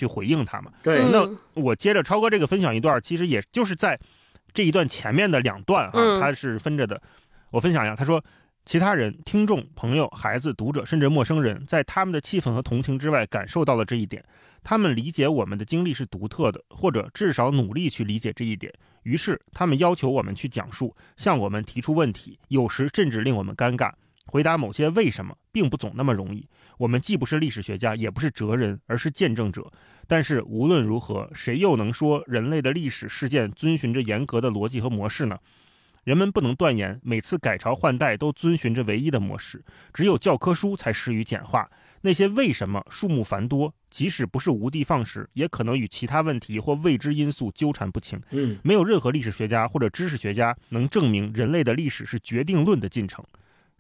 去回应他嘛。对，那我接着超哥这个分享一段，其实也就是在这一段前面的两段啊，他是分着的。我分享一下，他说。其他人、听众、朋友、孩子、读者，甚至陌生人，在他们的气氛和同情之外，感受到了这一点。他们理解我们的经历是独特的，或者至少努力去理解这一点。于是他们要求我们去讲述，向我们提出问题，有时甚至令我们尴尬。回答某些为什么，并不总那么容易。我们既不是历史学家，也不是哲人，而是见证者。但是无论如何，谁又能说人类的历史事件遵循着严格的逻辑和模式呢？人们不能断言每次改朝换代都遵循着唯一的模式，只有教科书才适于简化。那些为什么数目繁多，即使不是无的放矢，也可能与其他问题或未知因素纠缠不清。嗯，没有任何历史学家或者知识学家能证明人类的历史是决定论的进程。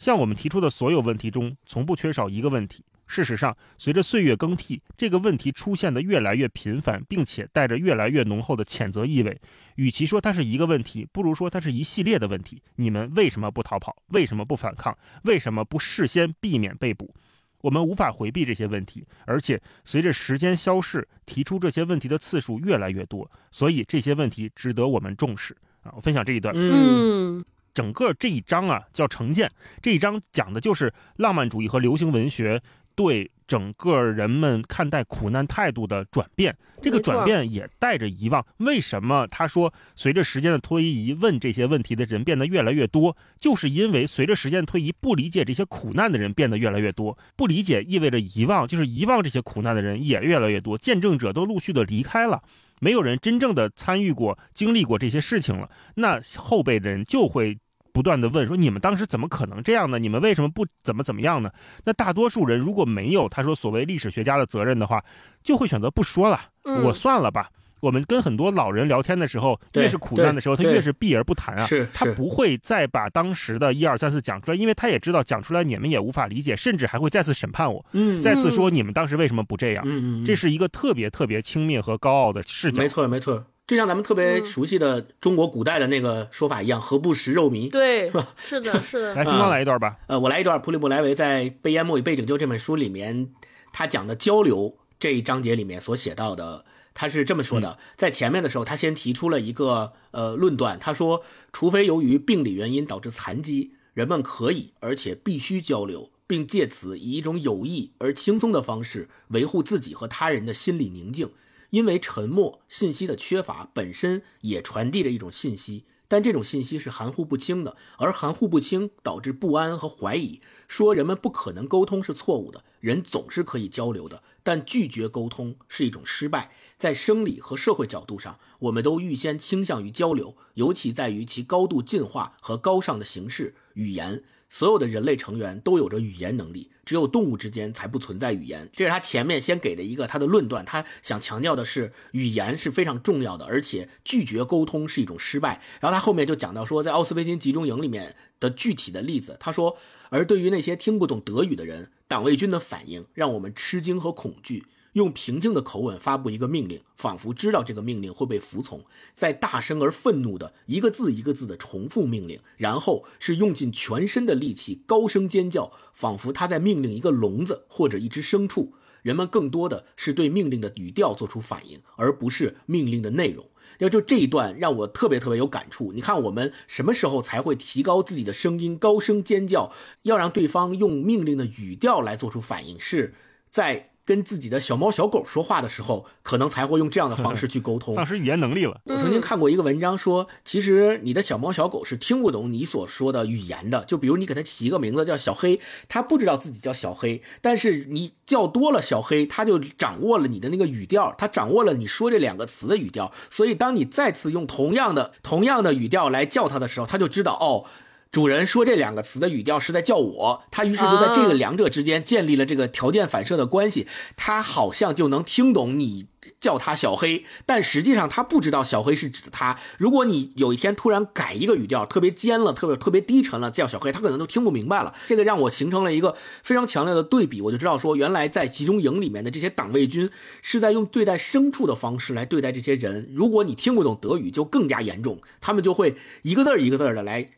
像我们提出的所有问题中，从不缺少一个问题。事实上，随着岁月更替，这个问题出现的越来越频繁，并且带着越来越浓厚的谴责意味。与其说它是一个问题，不如说它是一系列的问题。你们为什么不逃跑？为什么不反抗？为什么不事先避免被捕？我们无法回避这些问题，而且随着时间消逝，提出这些问题的次数越来越多，所以这些问题值得我们重视啊！我分享这一段。嗯，整个这一章啊叫成见，这一章讲的就是浪漫主义和流行文学对整个人们看待苦难态度的转变。这个转变也带着遗忘。为什么他说随着时间的推移，问这些问题的人变得越来越多？就是因为随着时间的推移，不理解这些苦难的人变得越来越多。不理解意味着遗忘，就是遗忘这些苦难的人也越来越多。见证者都陆续的离开了。没有人真正的参与过、经历过这些事情了，那后辈的人就会不断的问说：“你们当时怎么可能这样呢？你们为什么不怎么怎么样呢？”那大多数人如果没有他说所谓历史学家的责任的话，就会选择不说了，嗯我算了吧。我们跟很多老人聊天的时候，越是苦难的时候，他越是避而不谈啊。他不会再把当时的一二三四讲出来，因为他也知道讲出来你们也无法理解，甚至还会再次审判我，嗯，再次说你们当时为什么不这样。嗯嗯，嗯这是一个特别特别轻蔑和高傲的视角没。错没错，就像咱们特别嗯熟悉的中国古代的那个说法一样，何不食肉糜？对，是的，是的，来，星光来一段吧。呃，我来一段普里布莱维在《被淹没与被拯救》这本书里面，他讲的交流这一章节里面所写到的，他是这么说的：在前面的时候，他先提出了一个呃论断，他说，除非由于病理原因导致残疾，人们可以而且必须交流，并借此以一种有益而轻松的方式维护自己和他人的心理宁静。因为沉默、信息的缺乏本身也传递着一种信息，但这种信息是含糊不清的，而含糊不清导致不安和怀疑。说人们不可能沟通是错误的，人总是可以交流的，但拒绝沟通是一种失败。在生理和社会角度上，我们都预先倾向于交流，尤其在于其高度进化和高尚的形式——语言。所有的人类成员都有着语言能力，只有动物之间才不存在语言。这是他前面先给的一个他的论断，他想强调的是语言是非常重要的，而且拒绝沟通是一种失败。然后他后面就讲到说，在奥斯维辛集中营里面的具体的例子，他说，而对于那些听不懂德语的人，党卫军的反应让我们吃惊和恐惧。用平静的口吻发布一个命令，仿佛知道这个命令会被服从，在大声而愤怒的一个字一个字的重复命令，然后是用尽全身的力气高声尖叫，仿佛他在命令一个聋子或者一只牲畜。人们更多的是对命令的语调做出反应，而不是命令的内容。要就这一段让我特别特别有感触。你看，我们什么时候才会提高自己的声音，高声尖叫，要让对方用命令的语调来做出反应？是在跟自己的小猫小狗说话的时候，可能才会用这样的方式去沟通。丧失语言能力了。我曾经看过一个文章说，其实你的小猫小狗是听不懂你所说的语言的。就比如你给它起一个名字叫小黑，它不知道自己叫小黑，但是你叫多了小黑，它就掌握了你的那个语调，它掌握了你说这两个词的语调。所以当你再次用同样的同样的语调来叫它的时候，它就知道哦。主人说这两个词的语调是在叫我，他于是就在这个两者之间建立了这个条件反射的关系，他好像就能听懂你叫他小黑，但实际上他不知道小黑是指的他。如果你有一天突然改一个语调，特别尖了，特别特别低沉了，叫小黑，他可能都听不明白了。这个让我形成了一个非常强烈的对比，我就知道说，原来在集中营里面的这些党卫军是在用对待牲畜的方式来对待这些人。如果你听不懂德语，就更加严重，他们就会一个字儿一个字儿的来。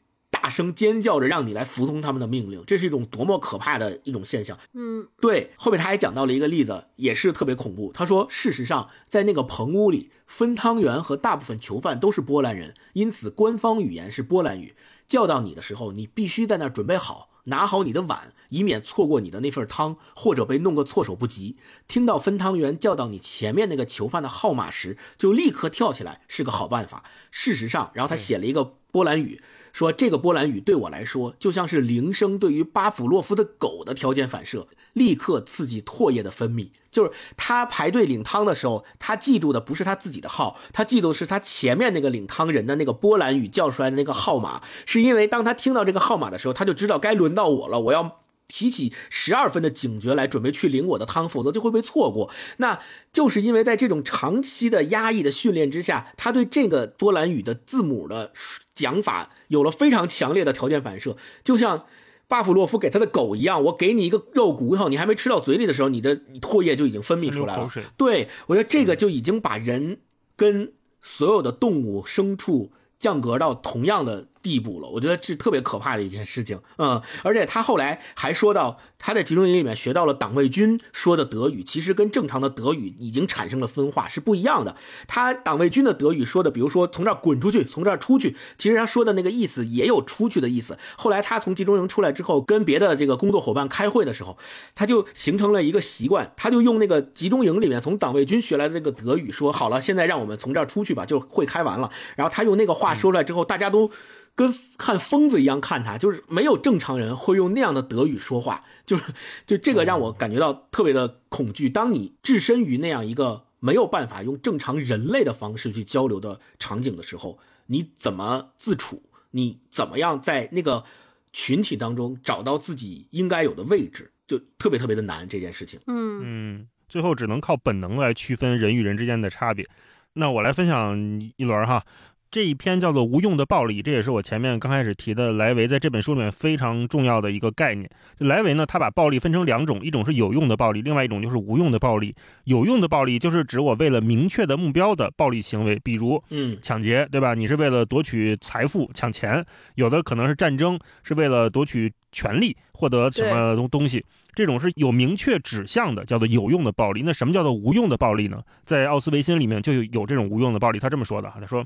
大声尖叫着让你来服从他们的命令，这是一种多么可怕的一种现象。嗯对，后面他还讲到了一个例子，也是特别恐怖。他说，事实上，在那个棚屋里，分汤圆和大部分囚犯都是波兰人，因此官方语言是波兰语。叫到你的时候，你必须在那儿准备好，拿好你的碗，以免错过你的那份汤，或者被弄个措手不及。听到分汤员叫到你前面那个囚犯的号码时，就立刻跳起来，是个好办法。事实上，然后他写了一个波兰语。说这个波兰语对我来说，就像是铃声对于巴甫洛夫的狗的条件反射，立刻刺激唾液的分泌。就是他排队领汤的时候，他记住的不是他自己的号，他记住是他前面那个领汤人的那个波兰语叫出来的那个号码，是因为当他听到这个号码的时候，他就知道该轮到我了，我要。提起十二分的警觉来，准备去领我的汤，否则就会被错过。那就是因为在这种长期的压抑的训练之下，他对这个波兰语的字母的讲法有了非常强烈的条件反射，就像巴甫洛夫给他的狗一样。我给你一个肉骨头，你还没吃到嘴里的时候，你的唾液就已经分泌出来了。对我觉得这个就已经把人跟所有的动物、牲畜降格到同样的。地步了，我觉得是特别可怕的一件事情，嗯，而且他后来还说到，他在集中营里面学到了党卫军说的德语，其实跟正常的德语已经产生了分化，是不一样的。他党卫军的德语说的，比如说从这儿滚出去，从这儿出去，其实他说的那个意思也有出去的意思。后来他从集中营出来之后，跟别的这个工作伙伴开会的时候，他就形成了一个习惯，他就用那个集中营里面从党卫军学来的那个德语说，好了，现在让我们从这儿出去吧，就会开完了。然后他用那个话说出来之后，大家都。跟看疯子一样看他，就是没有正常人会用那样的德语说话，就是就这个让我感觉到特别的恐惧。当你置身于那样一个没有办法用正常人类的方式去交流的场景的时候，你怎么自处？你怎么样在那个群体当中找到自己应该有的位置？就特别特别的难这件事情。嗯嗯，最后只能靠本能来区分人与人之间的差别。那我来分享一轮哈。这一篇叫做“无用的暴力”，这也是我前面刚开始提的莱维在这本书里面非常重要的一个概念。莱维呢，他把暴力分成两种，一种是有用的暴力，另外一种就是无用的暴力。有用的暴力就是指我为了明确的目标的暴力行为，比如，嗯，抢劫，对吧？你是为了夺取财富、抢钱，有的可能是战争，是为了夺取权利、获得什么东东西，这种是有明确指向的，叫做有用的暴力。那什么叫做无用的暴力呢？在奥斯维辛里面就有这种无用的暴力，他这么说的，他说。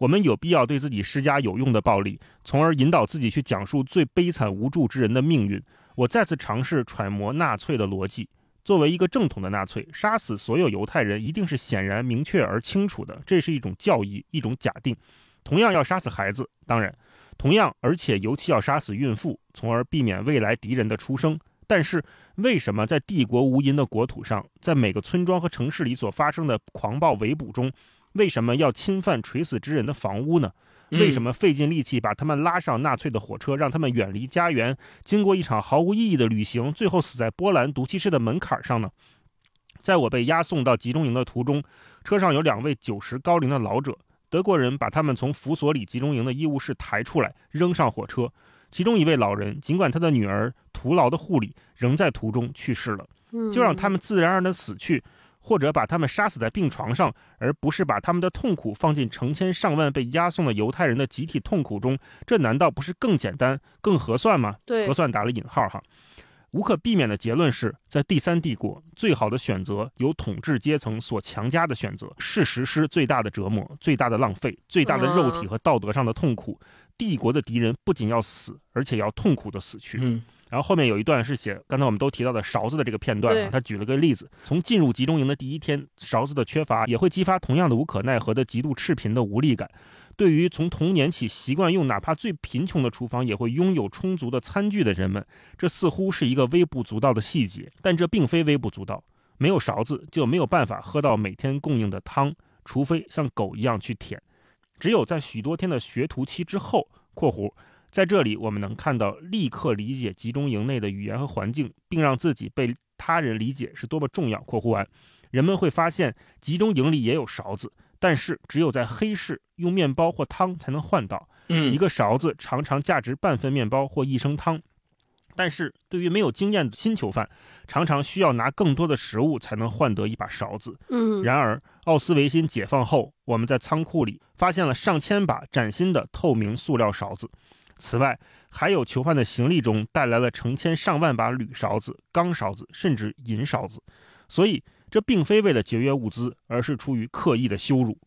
我们有必要对自己施加有用的暴力，从而引导自己去讲述最悲惨无助之人的命运。我再次尝试揣摩纳粹的逻辑。作为一个正统的纳粹，杀死所有犹太人一定是显然、明确而清楚的，这是一种教义，一种假定。同样要杀死孩子，当然，同样而且尤其要杀死孕妇，从而避免未来敌人的出生。但是，为什么在帝国无垠的国土上，在每个村庄和城市里所发生的狂暴围捕中？为什么要侵犯垂死之人的房屋呢？为什么费尽力气把他们拉上纳粹的火车，让他们远离家园，经过一场毫无意义的旅行，最后死在波兰毒气室的门槛上呢？在我被押送到集中营的途中，车上有两位九十高龄的老者，德国人把他们从弗索里集中营的医务室抬出来，扔上火车。其中一位老人，尽管他的女儿徒劳的护理，仍在途中去世了，就让他们自然而然的死去。或者把他们杀死在病床上，而不是把他们的痛苦放进成千上万被押送的犹太人的集体痛苦中，这难道不是更简单、更合算吗？对，合算打了引号哈。无可避免的结论是在第三帝国，最好的选择由统治阶层所强加的选择，是实施最大的折磨、最大的浪费、最大的肉体和道德上的痛苦。帝国的敌人不仅要死，而且要痛苦的死去。嗯。然后后面有一段是写刚才我们都提到的勺子的这个片段啊，他举了个例子：从进入集中营的第一天，勺子的缺乏也会激发同样的无可奈何的极度赤贫的无力感。对于从童年起习惯用哪怕最贫穷的厨房也会拥有充足的餐具的人们，这似乎是一个微不足道的细节，但这并非微不足道。没有勺子就没有办法喝到每天供应的汤，除非像狗一样去舔。只有在许多天的学徒期之后（括弧）。在这里，我们能看到立刻理解集中营内的语言和环境，并让自己被他人理解是多么重要。括弧完，人们会发现集中营里也有勺子，但是只有在黑市用面包或汤才能换到。嗯，一个勺子常常价值半份面包或一升汤，但是对于没有经验的新囚犯，常常需要拿更多的食物才能换得一把勺子。嗯，然而奥斯维辛解放后，我们在仓库里发现了上千把崭新的透明塑料勺子。此外，还有囚犯的行李中带来了成千上万把铝勺子、钢勺子，甚至银勺子。所以，这并非为了节约物资，而是出于刻意的羞辱。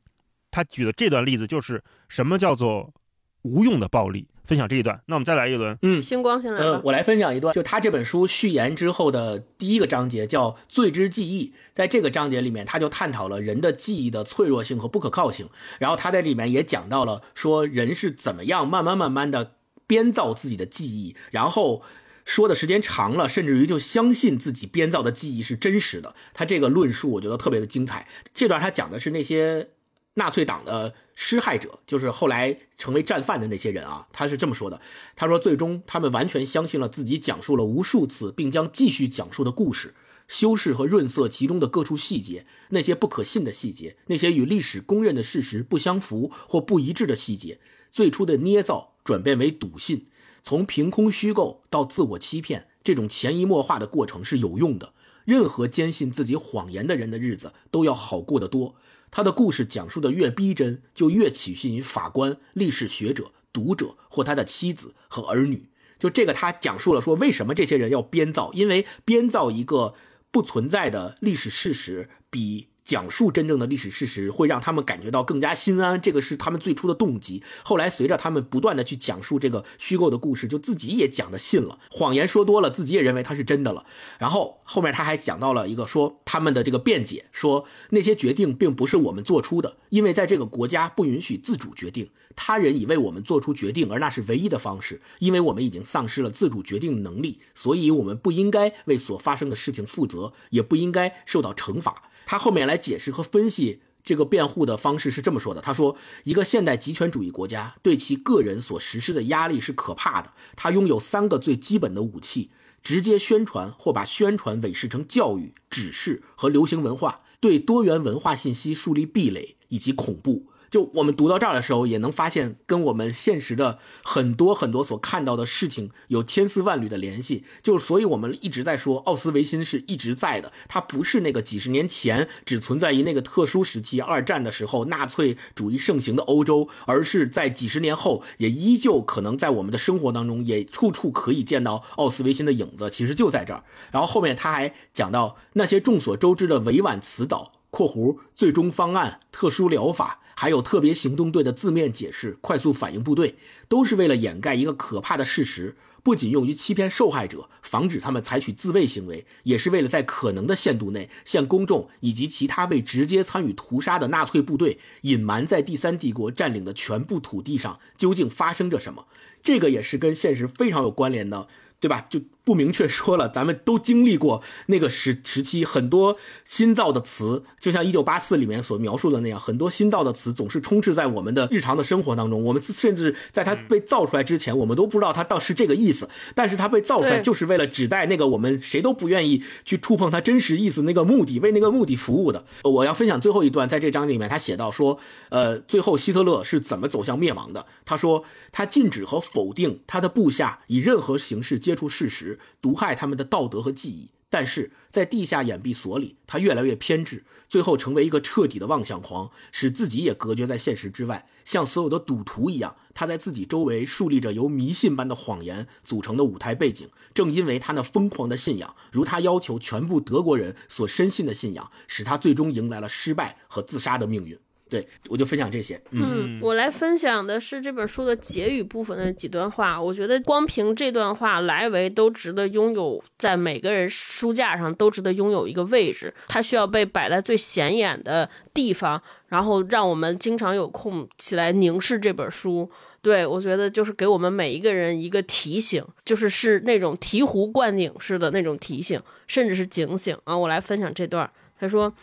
他举的这段例子就是什么叫做无用的暴力。分享这一段。那我们再来一轮，嗯，星光先来嗯，。我来分享一段，就他这本书序言之后的第一个章节叫《罪之记忆》。在这个章节里面，他就探讨了人的记忆的脆弱性和不可靠性。然后他在里面也讲到了说人是怎么样慢慢慢慢的编造自己的记忆，然后。说的时间长了，甚至于就相信自己编造的记忆是真实的。他这个论述我觉得特别的精彩。这段他讲的是那些纳粹党的施害者，就是后来成为战犯的那些人啊。他是这么说的：他说，最终他们完全相信了自己讲述了无数次，并将继续讲述的故事，修饰和润色其中的各处细节，那些不可信的细节，那些与历史公认的事实不相符或不一致的细节，最初的捏造转变为笃信。从凭空虚构到自我欺骗，这种潜移默化的过程是有用的。任何坚信自己谎言的人的日子都要好过得多。他的故事讲述的越逼真，就越取信于法官、历史学者、读者或他的妻子和儿女。就这个，他讲述了说为什么这些人要编造，因为编造一个不存在的历史事实，比讲述真正的历史事实会让他们感觉到更加心安，这个是他们最初的动机。后来随着他们不断的去讲述这个虚构的故事，就自己也讲的信了，谎言说多了，自己也认为它是真的了。然后后面他还讲到了一个说他们的这个辩解，说那些决定并不是我们做出的，因为在这个国家不允许自主决定，他人已为我们做出决定，而那是唯一的方式，因为我们已经丧失了自主决定的能力，所以我们不应该为所发生的事情负责，也不应该受到惩罚。他后面来解释和分析这个辩护的方式是这么说的：他说，一个现代极权主义国家对其个人所实施的压力是可怕的，他拥有三个最基本的武器：直接宣传或把宣传伪饰成教育、指示和流行文化，对多元文化信息树立壁垒以及恐怖。就我们读到这儿的时候，也能发现跟我们现实的很多很多所看到的事情有千丝万缕的联系。就所以我们一直在说奥斯维辛是一直在的，它不是那个几十年前只存在于那个特殊时期二战的时候纳粹主义盛行的欧洲，而是在几十年后也依旧可能在我们的生活当中也处处可以见到奥斯维辛的影子，其实就在这儿。然后后面他还讲到那些众所周知的委婉辞藻。括弧最终方案、特殊疗法，还有特别行动队的字面解释、快速反应部队，都是为了掩盖一个可怕的事实，不仅用于欺骗受害者，防止他们采取自卫行为，也是为了在可能的限度内，向公众以及其他未直接参与屠杀的纳粹部队隐瞒在第三帝国占领的全部土地上究竟发生着什么。这个也是跟现实非常有关联的。对吧？就不明确说了，咱们都经历过那个时时期，很多新造的词，就像《一九八四》里面所描述的那样，很多新造的词总是充斥在我们的日常的生活当中。我们甚至在它被造出来之前，我们都不知道它到是这个意思，但是它被造出来就是为了指代那个我们谁都不愿意去触碰它真实意思那个目的，为那个目的服务的。我要分享最后一段，在这章里面，他写到说，呃，最后希特勒是怎么走向灭亡的？他说，他禁止和否定他的部下以任何形式接触事实，毒害他们的道德和记忆。但是在地下掩蔽所里，他越来越偏执，最后成为一个彻底的妄想狂，使自己也隔绝在现实之外。像所有的赌徒一样，他在自己周围树立着由迷信般的谎言组成的舞台背景。正因为他那疯狂的信仰，如他要求全部德国人所深信的信仰，使他最终迎来了失败和自杀的命运。对我就分享这些，嗯，我来分享的是这本书的结语部分的几段话。我觉得光凭这段话来为都值得拥有在每个人书架上都值得拥有一个位置，它需要被摆在最显眼的地方，然后让我们经常有空起来凝视这本书。对我觉得就是给我们每一个人一个提醒，就是是那种醍醐灌顶式的那种提醒，甚至是警醒啊！我来分享这段，他说。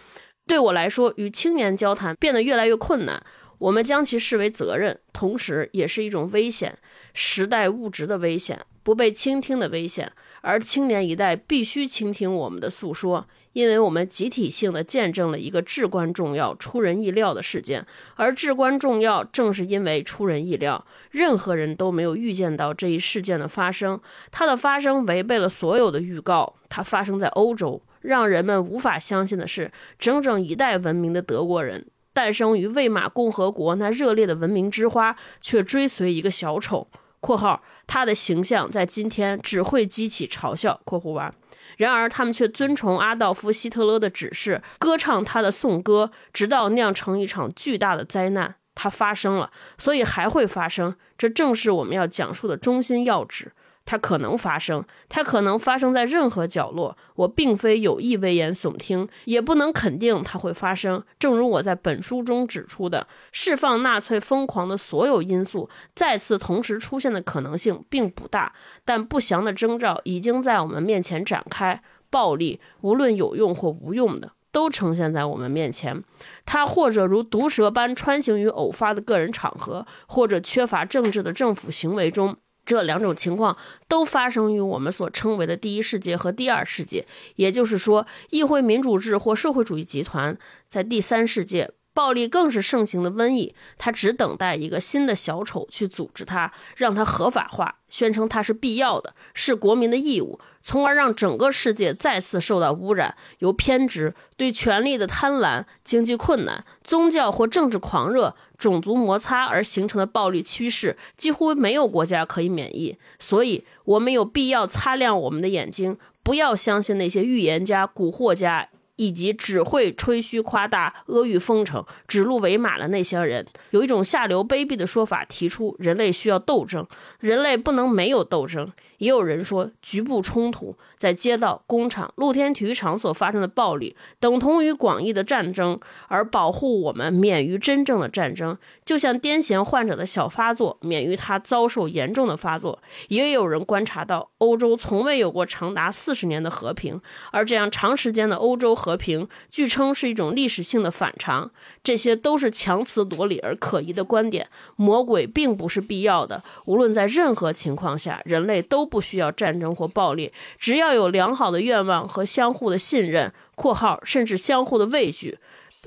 对我来说，与青年交谈变得越来越困难。我们将其视为责任，同时也是一种危险，时代物质的危险，不被倾听的危险。而青年一代必须倾听我们的诉说，因为我们集体性的见证了一个至关重要、出人意料的事件。而至关重要，正是因为出人意料，任何人都没有预见到这一事件的发生。它的发生违背了所有的预告。它发生在欧洲。让人们无法相信的是，整整一代文明的德国人，诞生于魏玛共和国那热烈的文明之花，却追随一个小丑（括号他的形象在今天只会激起嘲笑）（括弧完）。然而，他们却遵从阿道夫·希特勒的指示，歌唱他的颂歌，直到酿成一场巨大的灾难。它发生了，所以还会发生。这正是我们要讲述的中心要旨。它可能发生，它可能发生在任何角落。我并非有意危言耸听，也不能肯定它会发生。正如我在本书中指出的，释放纳粹疯狂的所有因素再次同时出现的可能性并不大，但不祥的征兆已经在我们面前展开。暴力，无论有用或无用的，都呈现在我们面前。它或者如毒蛇般穿行于偶发的个人场合，或者缺乏政治的政府行为中。这两种情况都发生于我们所称为的第一世界和第二世界，也就是说，议会民主制或社会主义集团在第三世界。暴力更是盛行的瘟疫，它只等待一个新的小丑去组织它，让它合法化，宣称它是必要的，是国民的义务，从而让整个世界再次受到污染。由偏执、对权力的贪婪、经济困难、宗教或政治狂热、种族摩擦而形成的暴力趋势，几乎没有国家可以免疫。所以，我们有必要擦亮我们的眼睛，不要相信那些预言家、蛊惑家。以及只会吹嘘夸大、阿谀奉承、指鹿为马的那些人，有一种下流卑鄙的说法，提出人类需要斗争，人类不能没有斗争。也有人说，局部冲突在街道、工厂、露天体育场所发生的暴力，等同于广义的战争，而保护我们免于真正的战争，就像癫痫患者的小发作免于他遭受严重的发作。也有人观察到，欧洲从未有过长达四十年的和平，而这样长时间的欧洲和和平，据称是一种历史性的反常。这些都是强词夺理而可疑的观点。魔鬼并不是必要的，无论在任何情况下，人类都不需要战争或暴力，只要有良好的愿望和相互的信任（括号甚至相互的畏惧）（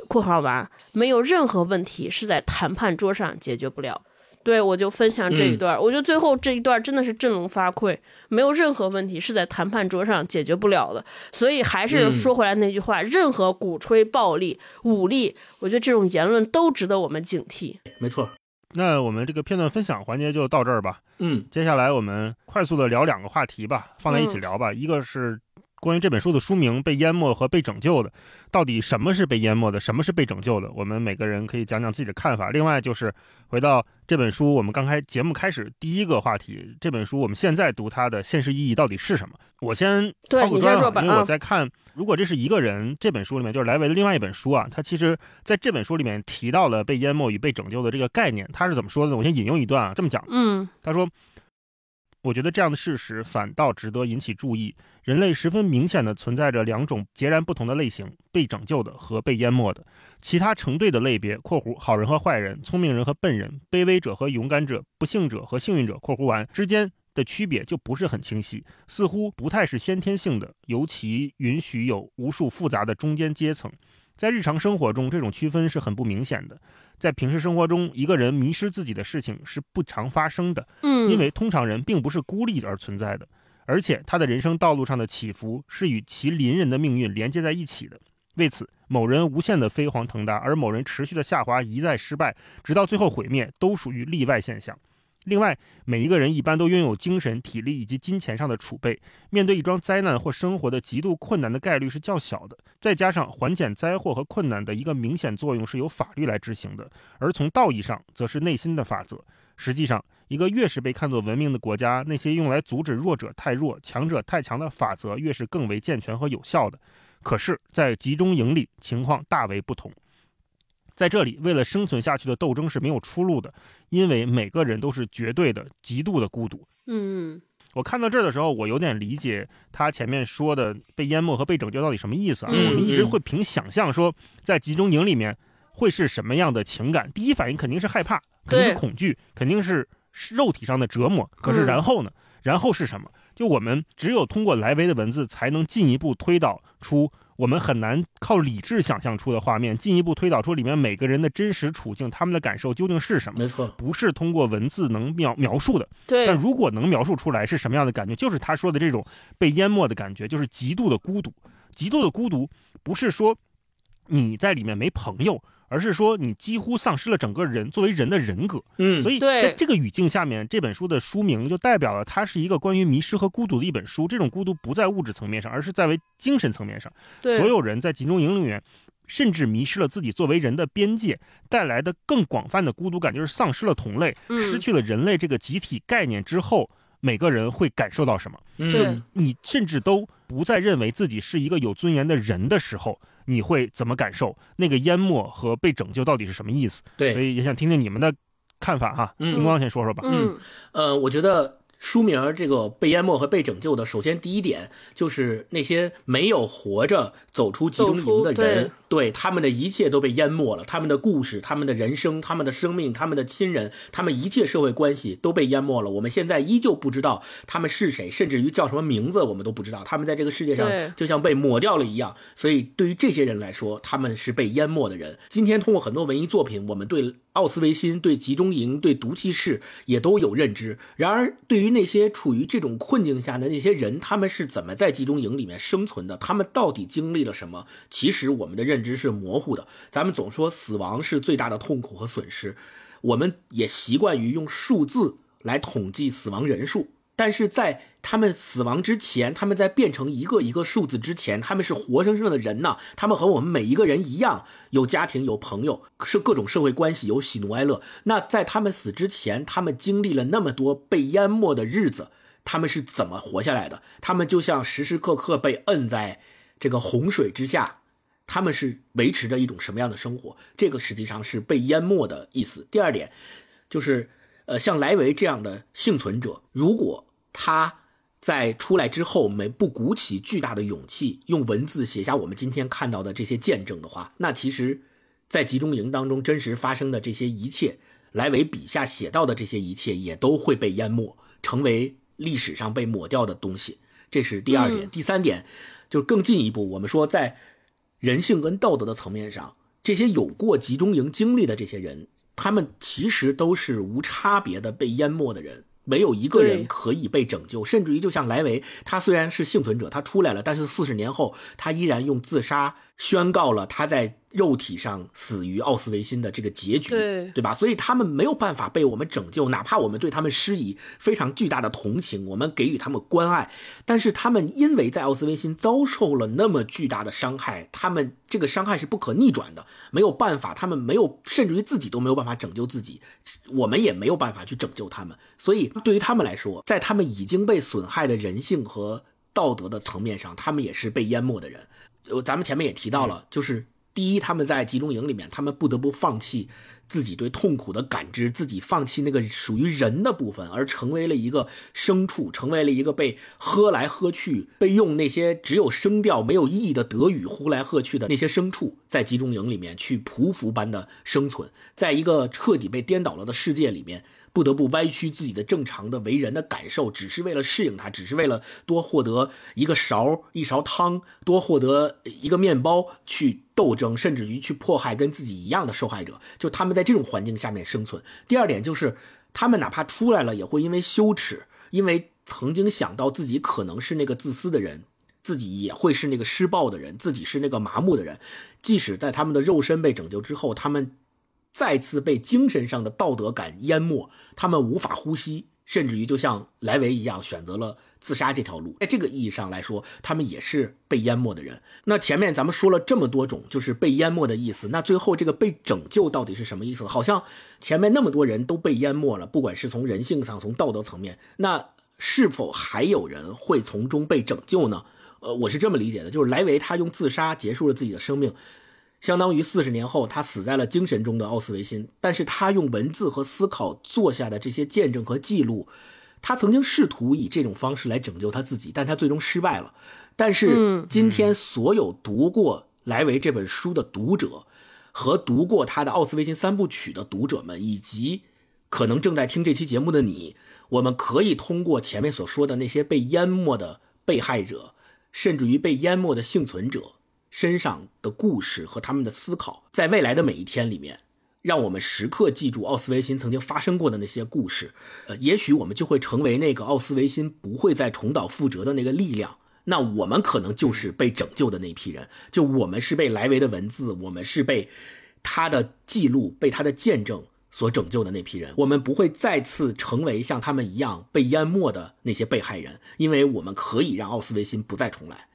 括号完），没有任何问题是在谈判桌上解决不了。对我就分享这一段，我觉得最后这一段真的是振聋发聩，没有任何问题是在谈判桌上解决不了的。所以还是说回来那句话，任何鼓吹暴力、武力，我觉得这种言论都值得我们警惕。没错，那我们这个片段分享环节就到这儿吧。嗯，接下来我们快速的聊两个话题吧，放在一起聊吧。一个是。关于这本书的书名《被淹没和被拯救的》，到底什么是被淹没的，什么是被拯救的？我们每个人可以讲讲自己的看法。另外就是回到这本书，我们刚开节目开始第一个话题，这本书我们现在读它的现实意义到底是什么？我先对你先说吧，因为我在看，如果这是一个人，这本书里面就是莱维的另外一本书啊，他其实在这本书里面提到了被淹没与被拯救的这个概念，他是怎么说的呢？我先引用一段啊，这么讲，嗯，他说。我觉得这样的事实反倒值得引起注意。人类十分明显的存在着两种截然不同的类型：被拯救的和被淹没的。其他成对的类别（括弧好人和坏人、聪明人和笨人、卑微者和勇敢者、不幸者和幸运者）（括弧完）之间的区别就不是很清晰，似乎不太是先天性的，尤其允许有无数复杂的中间阶层。在日常生活中，这种区分是很不明显的。在平时生活中，一个人迷失自己的事情是不常发生的，嗯，因为通常人并不是孤立而存在的，而且他的人生道路上的起伏是与其邻人的命运连接在一起的。为此，某人无限的飞黄腾达，而某人持续的下滑，一再失败，直到最后毁灭，都属于例外现象。另外，每一个人一般都拥有精神、体力以及金钱上的储备，面对一桩灾难或生活的极度困难的概率是较小的。再加上缓解灾祸和困难的一个明显作用是由法律来执行的，而从道义上则是内心的法则。实际上，一个越是被看作文明的国家，那些用来阻止弱者太弱、强者太强的法则越是更为健全和有效的。可是，在集中营里，情况大为不同。在这里，为了生存下去的斗争是没有出路的，因为每个人都是绝对的、极度的孤独。嗯，我看到这儿的时候，我有点理解他前面说的被淹没和被拯救到底什么意思啊？我们一直会凭想象说，在集中营里面会是什么样的情感？第一反应肯定是害怕，肯定是恐惧，肯定是肉体上的折磨。可是然后呢？然后是什么？就我们只有通过莱维的文字，才能进一步推导出。我们很难靠理智想象出的画面，进一步推导出里面每个人的真实处境，他们的感受究竟是什么？没错，不是通过文字能描描述的。对，但如果能描述出来是什么样的感觉，就是他说的这种被淹没的感觉，就是极度的孤独。极度的孤独，不是说你在里面没朋友。而是说，你几乎丧失了整个人作为人的人格。嗯，所以在这个语境下面，这本书的书名就代表了它是一个关于迷失和孤独的一本书。这种孤独不在物质层面上，而是在为精神层面上。对，所有人在集中营里面甚至迷失了自己作为人的边界，带来的更广泛的孤独感，就是丧失了同类，嗯失去了人类这个集体概念之后，每个人会感受到什么？对嗯，你甚至都不再认为自己是一个有尊严的人的时候，你会怎么感受？那个淹没和被拯救到底是什么意思？对所，以也想听听你们的看法哈。嗯金光先说说吧。嗯呃，我觉得书名儿这个被淹没和被拯救的，首先第一点就是那些没有活着走出集中营的人，对他们的一切都被淹没了，他们的故事、他们的人生、他们的生命、他们的亲人、他们一切社会关系都被淹没了。我们现在依旧不知道他们是谁，甚至于叫什么名字我们都不知道，他们在这个世界上就像被抹掉了一样。所以对于这些人来说，他们是被淹没的人。今天通过很多文艺作品，我们对奥斯维辛、对集中营、对毒气室也都有认知。然而，对于那些处于这种困境下的那些人，他们是怎么在集中营里面生存的？他们到底经历了什么？其实我们的认知是模糊的。咱们总说死亡是最大的痛苦和损失，我们也习惯于用数字来统计死亡人数。但是在他们死亡之前，他们在变成一个一个数字之前，他们是活生生的人呐。他们和我们每一个人一样，有家庭，有朋友，是各种社会关系，有喜怒哀乐。那在他们死之前，他们经历了那么多被淹没的日子，他们是怎么活下来的？他们就像时时刻刻被摁在这个洪水之下，他们是维持着一种什么样的生活？这个实际上是被淹没的意思。第二点，就是呃，像莱维这样的幸存者，如果他在出来之后没不鼓起巨大的勇气，用文字写下我们今天看到的这些见证的话，那其实，在集中营当中真实发生的这些一切，莱维笔下写到的这些一切，也都会被淹没，成为历史上被抹掉的东西。这是第二点。嗯第三点，就是更进一步，我们说在人性跟道德的层面上，这些有过集中营经历的这些人，他们其实都是无差别的被淹没的人。没有一个人可以被拯救，甚至于就像莱维，他虽然是幸存者，他出来了，但是四十年后，他依然用自杀宣告了他在肉体上死于奥斯维辛的这个结局，对吧？所以他们没有办法被我们拯救，哪怕我们对他们施以非常巨大的同情，我们给予他们关爱，但是他们因为在奥斯维辛遭受了那么巨大的伤害，他们这个伤害是不可逆转的，没有办法，他们没有，甚至于自己都没有办法拯救自己，我们也没有办法去拯救他们。所以对于他们来说，在他们已经被损害的人性和道德的层面上，他们也是被淹没的人。呃，咱们前面也提到了，就是第一，他们在集中营里面，他们不得不放弃自己对痛苦的感知，自己放弃那个属于人的部分，而成为了一个牲畜，成为了一个被喝来喝去，被用那些只有声调没有意义的德语呼来喝去的那些牲畜，在集中营里面去匍匐般的生存，在一个彻底被颠倒了的世界里面。不得不歪曲自己的正常的为人的感受，只是为了适应他，只是为了多获得一个勺一勺汤，多获得一个面包去斗争，甚至于去迫害跟自己一样的受害者。就他们在这种环境下面生存。第二点就是，他们哪怕出来了，也会因为羞耻，因为曾经想到自己可能是那个自私的人。自己也会是那个施暴的人，自己是那个麻木的人。即使在他们的肉身被拯救之后，他们再次被精神上的道德感淹没，他们无法呼吸，甚至于就像莱维一样选择了自杀这条路。在这个意义上来说，他们也是被淹没的人。那前面咱们说了这么多种，就是被淹没的意思。那最后这个被拯救到底是什么意思？好像前面那么多人都被淹没了，不管是从人性上，从道德层面，那是否还有人会从中被拯救呢？呃，我是这么理解的，就是莱维他用自杀结束了自己的生命。相当于四十年后，他死在了精神中的奥斯维辛。但是他用文字和思考做下的这些见证和记录，他曾经试图以这种方式来拯救他自己，但他最终失败了。但是嗯今天所有读过莱维这本书的读者，和读过他的《奥斯维辛三部曲》的读者们，以及可能正在听这期节目的你，我们可以通过前面所说的那些被淹没的被害者，甚至于被淹没的幸存者。身上的故事和他们的思考，在未来的每一天里面，让我们时刻记住奥斯维辛曾经发生过的那些故事。呃，也许我们就会成为那个奥斯维辛不会再重蹈覆辙的那个力量。那我们可能就是被拯救的那批人，就我们是被莱维的文字，我们是被他的记录、被他的见证所拯救的那批人。我们不会再次成为像他们一样被淹没的那些被害人，因为我们可以让奥斯维辛不再重来。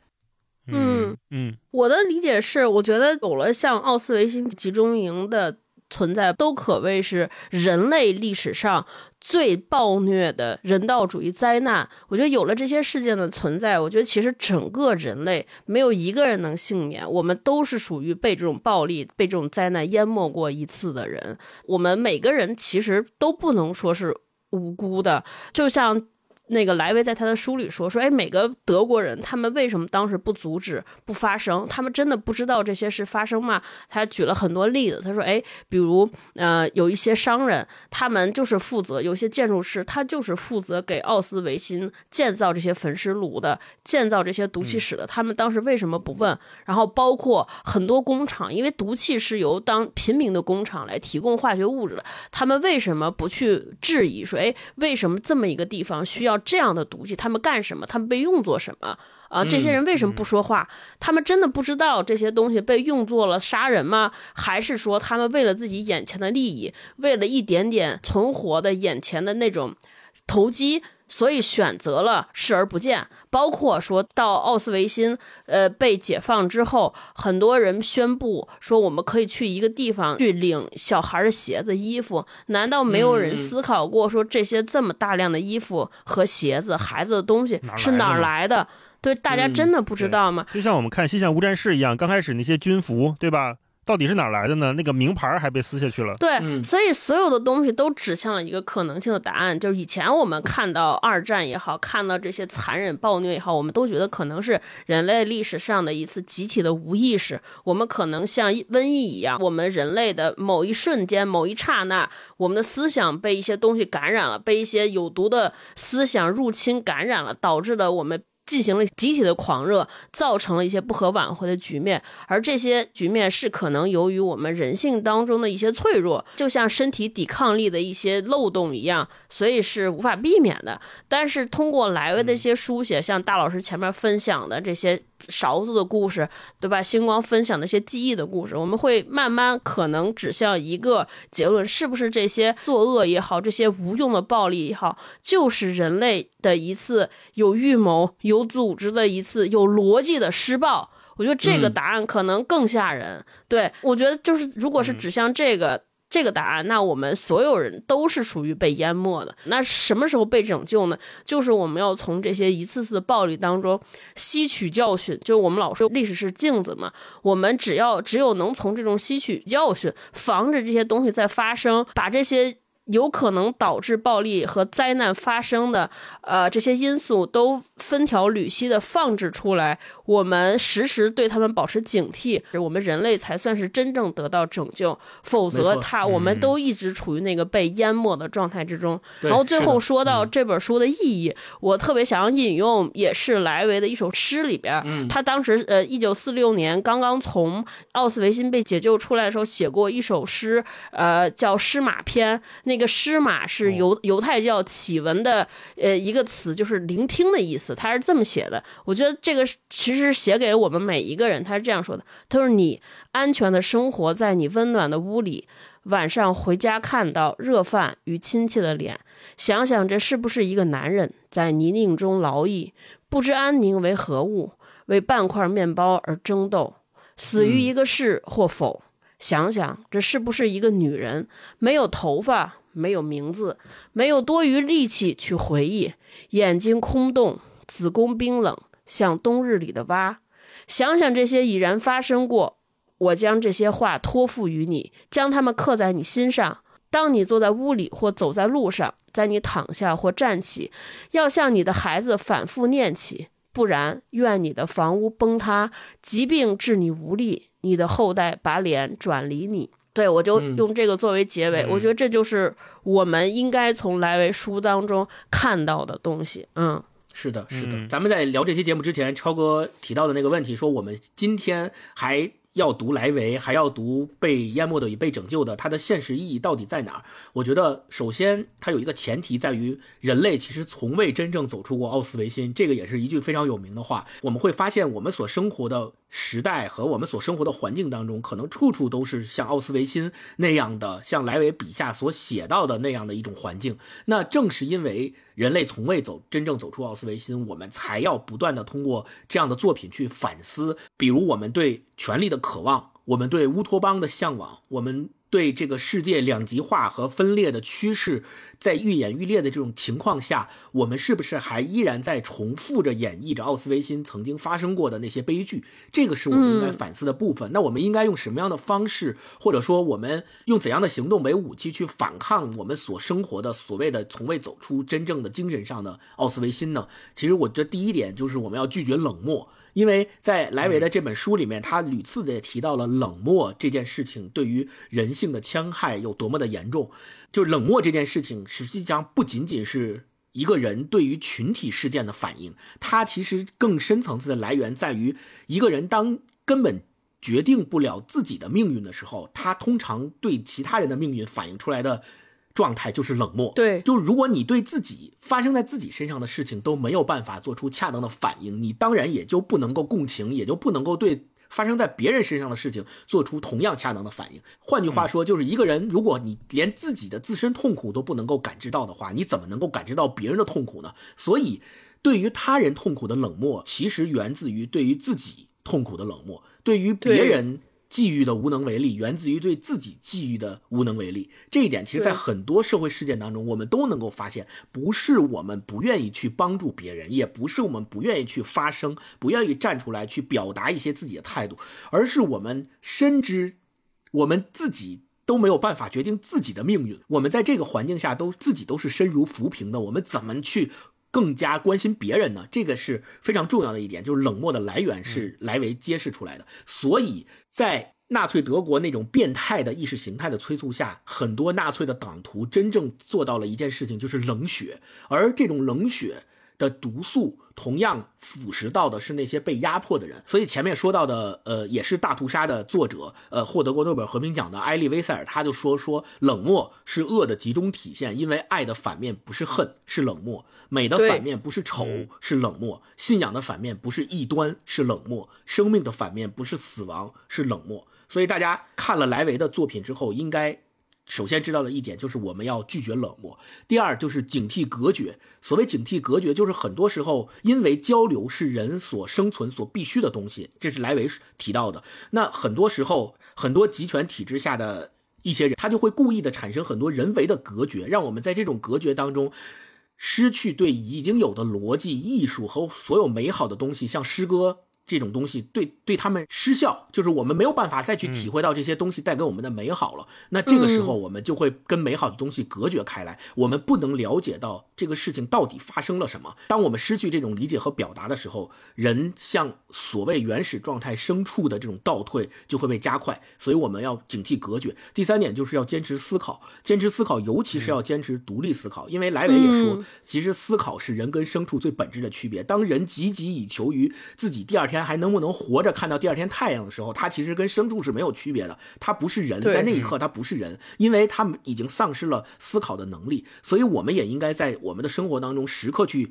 嗯嗯我的理解是，我觉得有了像奥斯维辛集中营的存在，都可谓是人类历史上最暴虐的人道主义灾难。我觉得有了这些事件的存在，我觉得其实整个人类没有一个人能幸免，我们都是属于被这种暴力、被这种灾难淹没过一次的人。我们每个人其实都不能说是无辜的，就像。那个莱维在他的书里说说，哎，每个德国人他们为什么当时不阻止、不发声？他们真的不知道这些事发生吗？他举了很多例子，他说，哎，比如呃，有一些商人，他们就是负责；有些建筑师，他就是负责给奥斯维辛建造这些焚尸炉的、建造这些毒气室的。他们当时为什么不问？然后包括很多工厂，因为毒气是由当平民的工厂来提供化学物质的，他们为什么不去质疑说，哎，为什么这么一个地方需要？这样的毒气，他们干什么？他们被用作什么？啊，这些人为什么不说话？他们真的不知道这些东西被用作了杀人吗？还是说他们为了自己眼前的利益，为了一点点存活的眼前的那种投机？所以选择了视而不见，包括说到奥斯维辛，呃，被解放之后，很多人宣布说我们可以去一个地方去领小孩的鞋子、衣服。难道没有人思考过说这些这么大量的衣服和鞋子、孩子的东西是哪儿来的？对，大家真的不知道吗？就像我们看《西线无战事》一样，刚开始那些军服，对吧？到底是哪来的呢？那个名牌还被撕下去了。对，所以所有的东西都指向了一个可能性的答案，就是以前我们看到二战也好，看到这些残忍暴虐也好，我们都觉得可能是人类历史上的一次集体的无意识。我们可能像瘟疫一样，我们人类的某一瞬间、某一刹那，我们的思想被一些东西感染了，被一些有毒的思想入侵感染了，导致的我们。进行了集体的狂热，造成了一些不可挽回的局面，而这些局面是可能由于我们人性当中的一些脆弱，就像身体抵抗力的一些漏洞一样，所以是无法避免的。但是通过莱维的一些书写，像大老师前面分享的这些。勺子的故事，对吧？星光分享的一些记忆的故事，我们会慢慢可能指向一个结论：是不是这些作恶也好，这些无用的暴力也好，就是人类的一次有预谋、有组织的一次有逻辑的施暴？我觉得这个答案可能更吓人。对我觉得，就是如果是指向这个。这个答案，那我们所有人都是属于被淹没的。那什么时候被拯救呢？就是我们要从这些一次次的暴力当中吸取教训。就是我们老说历史是镜子嘛，我们只要只有能从这种吸取教训，防止这些东西再发生，把这些。有可能导致暴力和灾难发生的，呃，这些因素都分条缕析的放置出来，我们时时对他们保持警惕，我们人类才算是真正得到拯救。否则，他我们都一直处于那个被淹没的状态之中。然后最后说到这本书的意义，我特别想要引用，也是莱维的一首诗里边，他当时呃，一九四六年刚刚从奥斯维辛被解救出来的时候，写过一首诗，呃，叫《诗马篇》那。个诗马是犹犹太教启文的，呃，一个词就是聆听的意思。他是这么写的，我觉得这个其实写给我们每一个人。他是这样说的：他说，你安全的生活在你温暖的屋里，晚上回家看到热饭与亲切的脸，想想这是不是一个男人在泥泞中劳役，不知安宁为何物，为半块面包而争斗，死于一个是或否？想想这是不是一个女人，没有头发。没有名字，没有多余力气去回忆，眼睛空洞，子宫冰冷，像冬日里的蛙。想想这些已然发生过，我将这些话托付于你，将它们刻在你心上。当你坐在屋里或走在路上，在你躺下或站起，要向你的孩子反复念起，不然愿你的房屋崩塌，疾病致你无力，你的后代把脸转离你。对，我就用这个作为结尾。我觉得这就是我们应该从莱维书当中看到的东西。嗯，是的，是的。咱们在聊这期节目之前，超哥提到的那个问题，说我们今天还。要读莱维，还要读被淹没的与被拯救的，它的现实意义到底在哪儿？我觉得，首先它有一个前提在于，人类其实从未真正走出过奥斯维辛，这个也是一句非常有名的话。我们会发现，我们所生活的时代和我们所生活的环境当中，可能处处都是像奥斯维辛那样的，像莱维笔下所写到的那样的一种环境。那正是因为。人类从未走真正走出奥斯维辛，我们才要不断的通过这样的作品去反思，比如我们对权力的渴望，我们对乌托邦的向往，我们。对这个世界两极化和分裂的趋势，在愈演愈烈的这种情况下，我们是不是还依然在重复着演绎着奥斯维辛曾经发生过的那些悲剧？这个是我们应该反思的部分。那我们应该用什么样的方式，或者说我们用怎样的行动为武器去反抗我们所生活的所谓的从未走出真正的精神上的奥斯维辛呢？其实，我觉得第一点就是我们要拒绝冷漠。因为在莱维的这本书里面，他屡次的也提到了冷漠这件事情对于人性的戕害有多么的严重。就冷漠这件事情，实际上不仅仅是一个人对于群体事件的反应，它其实更深层次的来源在于一个人当根本决定不了自己的命运的时候，他通常对其他人的命运反映出来的。状态就是冷漠，对，就如果你对自己发生在自己身上的事情都没有办法做出恰当的反应，你当然也就不能够共情，也就不能够对发生在别人身上的事情做出同样恰当的反应。换句话说，就是一个人，如果你连自己的自身痛苦都不能够感知到的话，你怎么能够感知到别人的痛苦呢？所以，对于他人痛苦的冷漠，其实源自于对于自己痛苦的冷漠，对于别人。际遇的无能为力，源自于对自己际遇的无能为力。这一点，其实，在很多社会事件当中，我们都能够发现，不是我们不愿意去帮助别人，也不是我们不愿意去发声，不愿意站出来去表达一些自己的态度，而是我们深知，我们自己都没有办法决定自己的命运。我们在这个环境下，都自己都是身如浮萍的。我们怎么去更加关心别人呢？这个是非常重要的一点，就是冷漠的来源是莱维揭示出来的。所以。在纳粹德国那种变态的意识形态的催促下，很多纳粹的党徒真正做到了一件事情，就是冷血。而这种冷血的毒素，同样腐蚀到的是那些被压迫的人。所以前面说到的，呃，也是大屠杀的作者，呃，获得过诺贝尔和平奖的埃利威塞尔，他就说说冷漠是恶的集中体现，因为爱的反面不是恨，是冷漠；美的反面不是丑，是冷漠；信仰的反面不是异端，是冷漠；生命的反面不是死亡，是冷漠。所以大家看了莱维的作品之后，应该首先知道的一点就是我们要拒绝冷漠。第二就是警惕隔绝。所谓警惕隔绝，就是很多时候因为交流是人所生存所必须的东西，这是莱维提到的。那很多时候，很多集权体制下的一些人，他就会故意的产生很多人为的隔绝，让我们在这种隔绝当中失去对已经有的逻辑、艺术和所有美好的东西，像诗歌。这种东西对对他们失效，就是我们没有办法再去体会到这些东西带给我们的美好了。那这个时候，我们就会跟美好的东西隔绝开来，我们不能了解到这个事情到底发生了什么。当我们失去这种理解和表达的时候，人向所谓原始状态牲畜的这种倒退就会被加快。所以我们要警惕隔绝。第三点就是要坚持思考，坚持思考，尤其是要坚持独立思考。因为莱维也说，其实思考是人跟牲畜最本质的区别。当人汲汲以求于自己第二天。还能不能活着看到第二天太阳的时候，他其实跟牲畜是没有区别的，他不是人，在那一刻他不是人，因为他们已经丧失了思考的能力。所以，我们也应该在我们的生活当中时刻去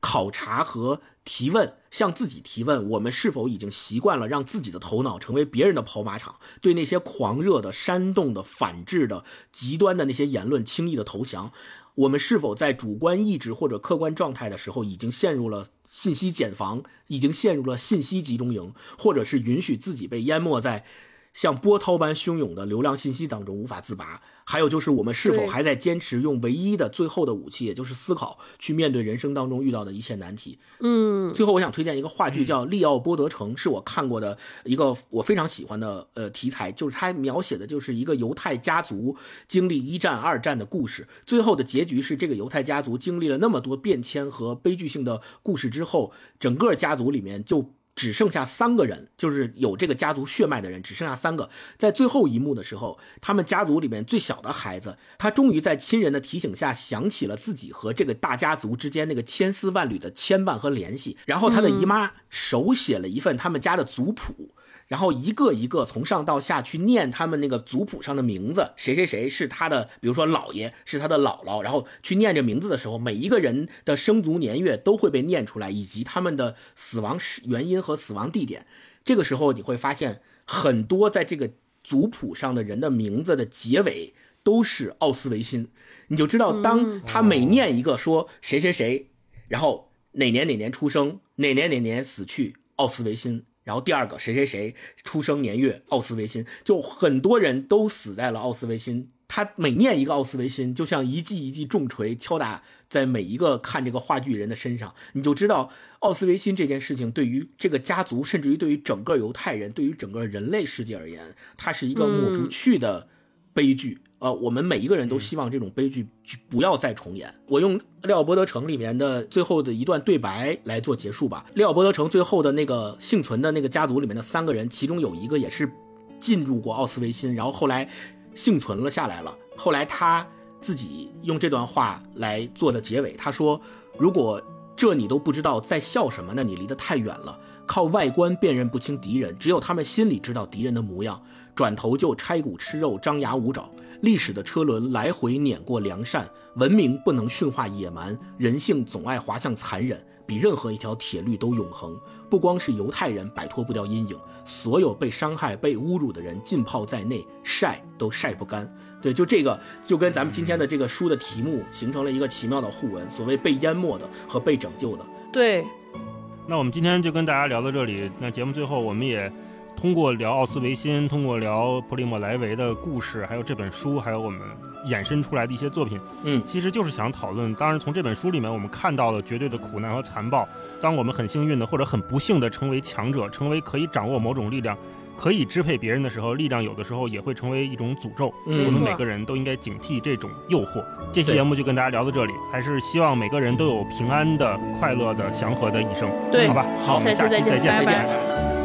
考察和提问，向自己提问：我们是否已经习惯了让自己的头脑成为别人的跑马场，对那些狂热的、煽动的、反制的、极端的那些言论轻易的投降？我们是否在主观意志或者客观状态的时候，已经陷入了信息茧房，已经陷入了信息集中营，或者是允许自己被淹没在？像波涛般汹涌的流量信息当中无法自拔，还有就是我们是否还在坚持用唯一的最后的武器，也就是思考，去面对人生当中遇到的一切难题？嗯，最后我想推荐一个话剧，叫《利奥波德城》，是我看过的一个我非常喜欢的呃题材，就是它描写的就是一个犹太家族经历一战、二战的故事，最后的结局是这个犹太家族经历了那么多变迁和悲剧性的故事之后，整个家族里面就。只剩下三个人，就是有这个家族血脉的人，只剩下三个。在最后一幕的时候，他们家族里面最小的孩子，他终于在亲人的提醒下，想起了自己和这个大家族之间那个千丝万缕的牵绊和联系。然后他的姨妈手写了一份他们家的族谱。然后一个一个从上到下去念他们那个族谱上的名字，谁谁谁是他的，比如说姥爷是他的姥姥，然后去念这名字的时候，每一个人的生卒年月都会被念出来，以及他们的死亡原因和死亡地点。这个时候你会发现，很多在这个族谱上的人的名字的结尾都是奥斯维辛。你就知道，当他每念一个说谁谁谁，然后哪年哪年出生，哪年哪年死去，奥斯维辛。然后第二个谁谁谁出生年月，奥斯维辛，就很多人都死在了奥斯维辛。他每念一个奥斯维辛，就像一记一记重锤敲打在每一个看这个话剧人的身上，你就知道奥斯维辛这件事情对于这个家族，甚至于对于整个犹太人，对于整个人类世界而言，它是一个抹不去的悲剧。呃，我们每一个人都希望这种悲剧不要再重演。我用《廖波德城》里面的最后的一段对白来做结束吧。廖波德城最后的那个幸存的那个家族里面的三个人，其中有一个也是进入过奥斯维辛，然后后来幸存了下来了。后来他自己用这段话来做的结尾，他说：“如果这你都不知道在笑什么，那你离得太远了。靠外观辨认不清敌人，只有他们心里知道敌人的模样。转头就拆骨吃肉，张牙舞爪。”历史的车轮来回碾过良善，文明不能驯化野蛮，人性总爱滑向残忍，比任何一条铁律都永恒。不光是犹太人摆脱不掉阴影，所有被伤害、被侮辱的人浸泡在内，晒都晒不干。对，就这个就跟咱们今天的这个书的题目形成了一个奇妙的互文。所谓被淹没的和被拯救的。对。那我们今天就跟大家聊到这里。那节目最后，我们也。通过聊奥斯维辛，通过聊普里莫莱维的故事，还有这本书，还有我们衍生出来的一些作品，嗯，其实就是想讨论。当然，从这本书里面，我们看到了绝对的苦难和残暴。当我们很幸运的，或者很不幸的成为强者，成为可以掌握某种力量，可以支配别人的时候，力量有的时候也会成为一种诅咒。嗯，我们每个人都应该警惕这种诱惑。这期节目就跟大家聊到这里，还是希望每个人都有平安的、快乐的、祥和的一生。对，好吧，好，我们下期再见，拜拜。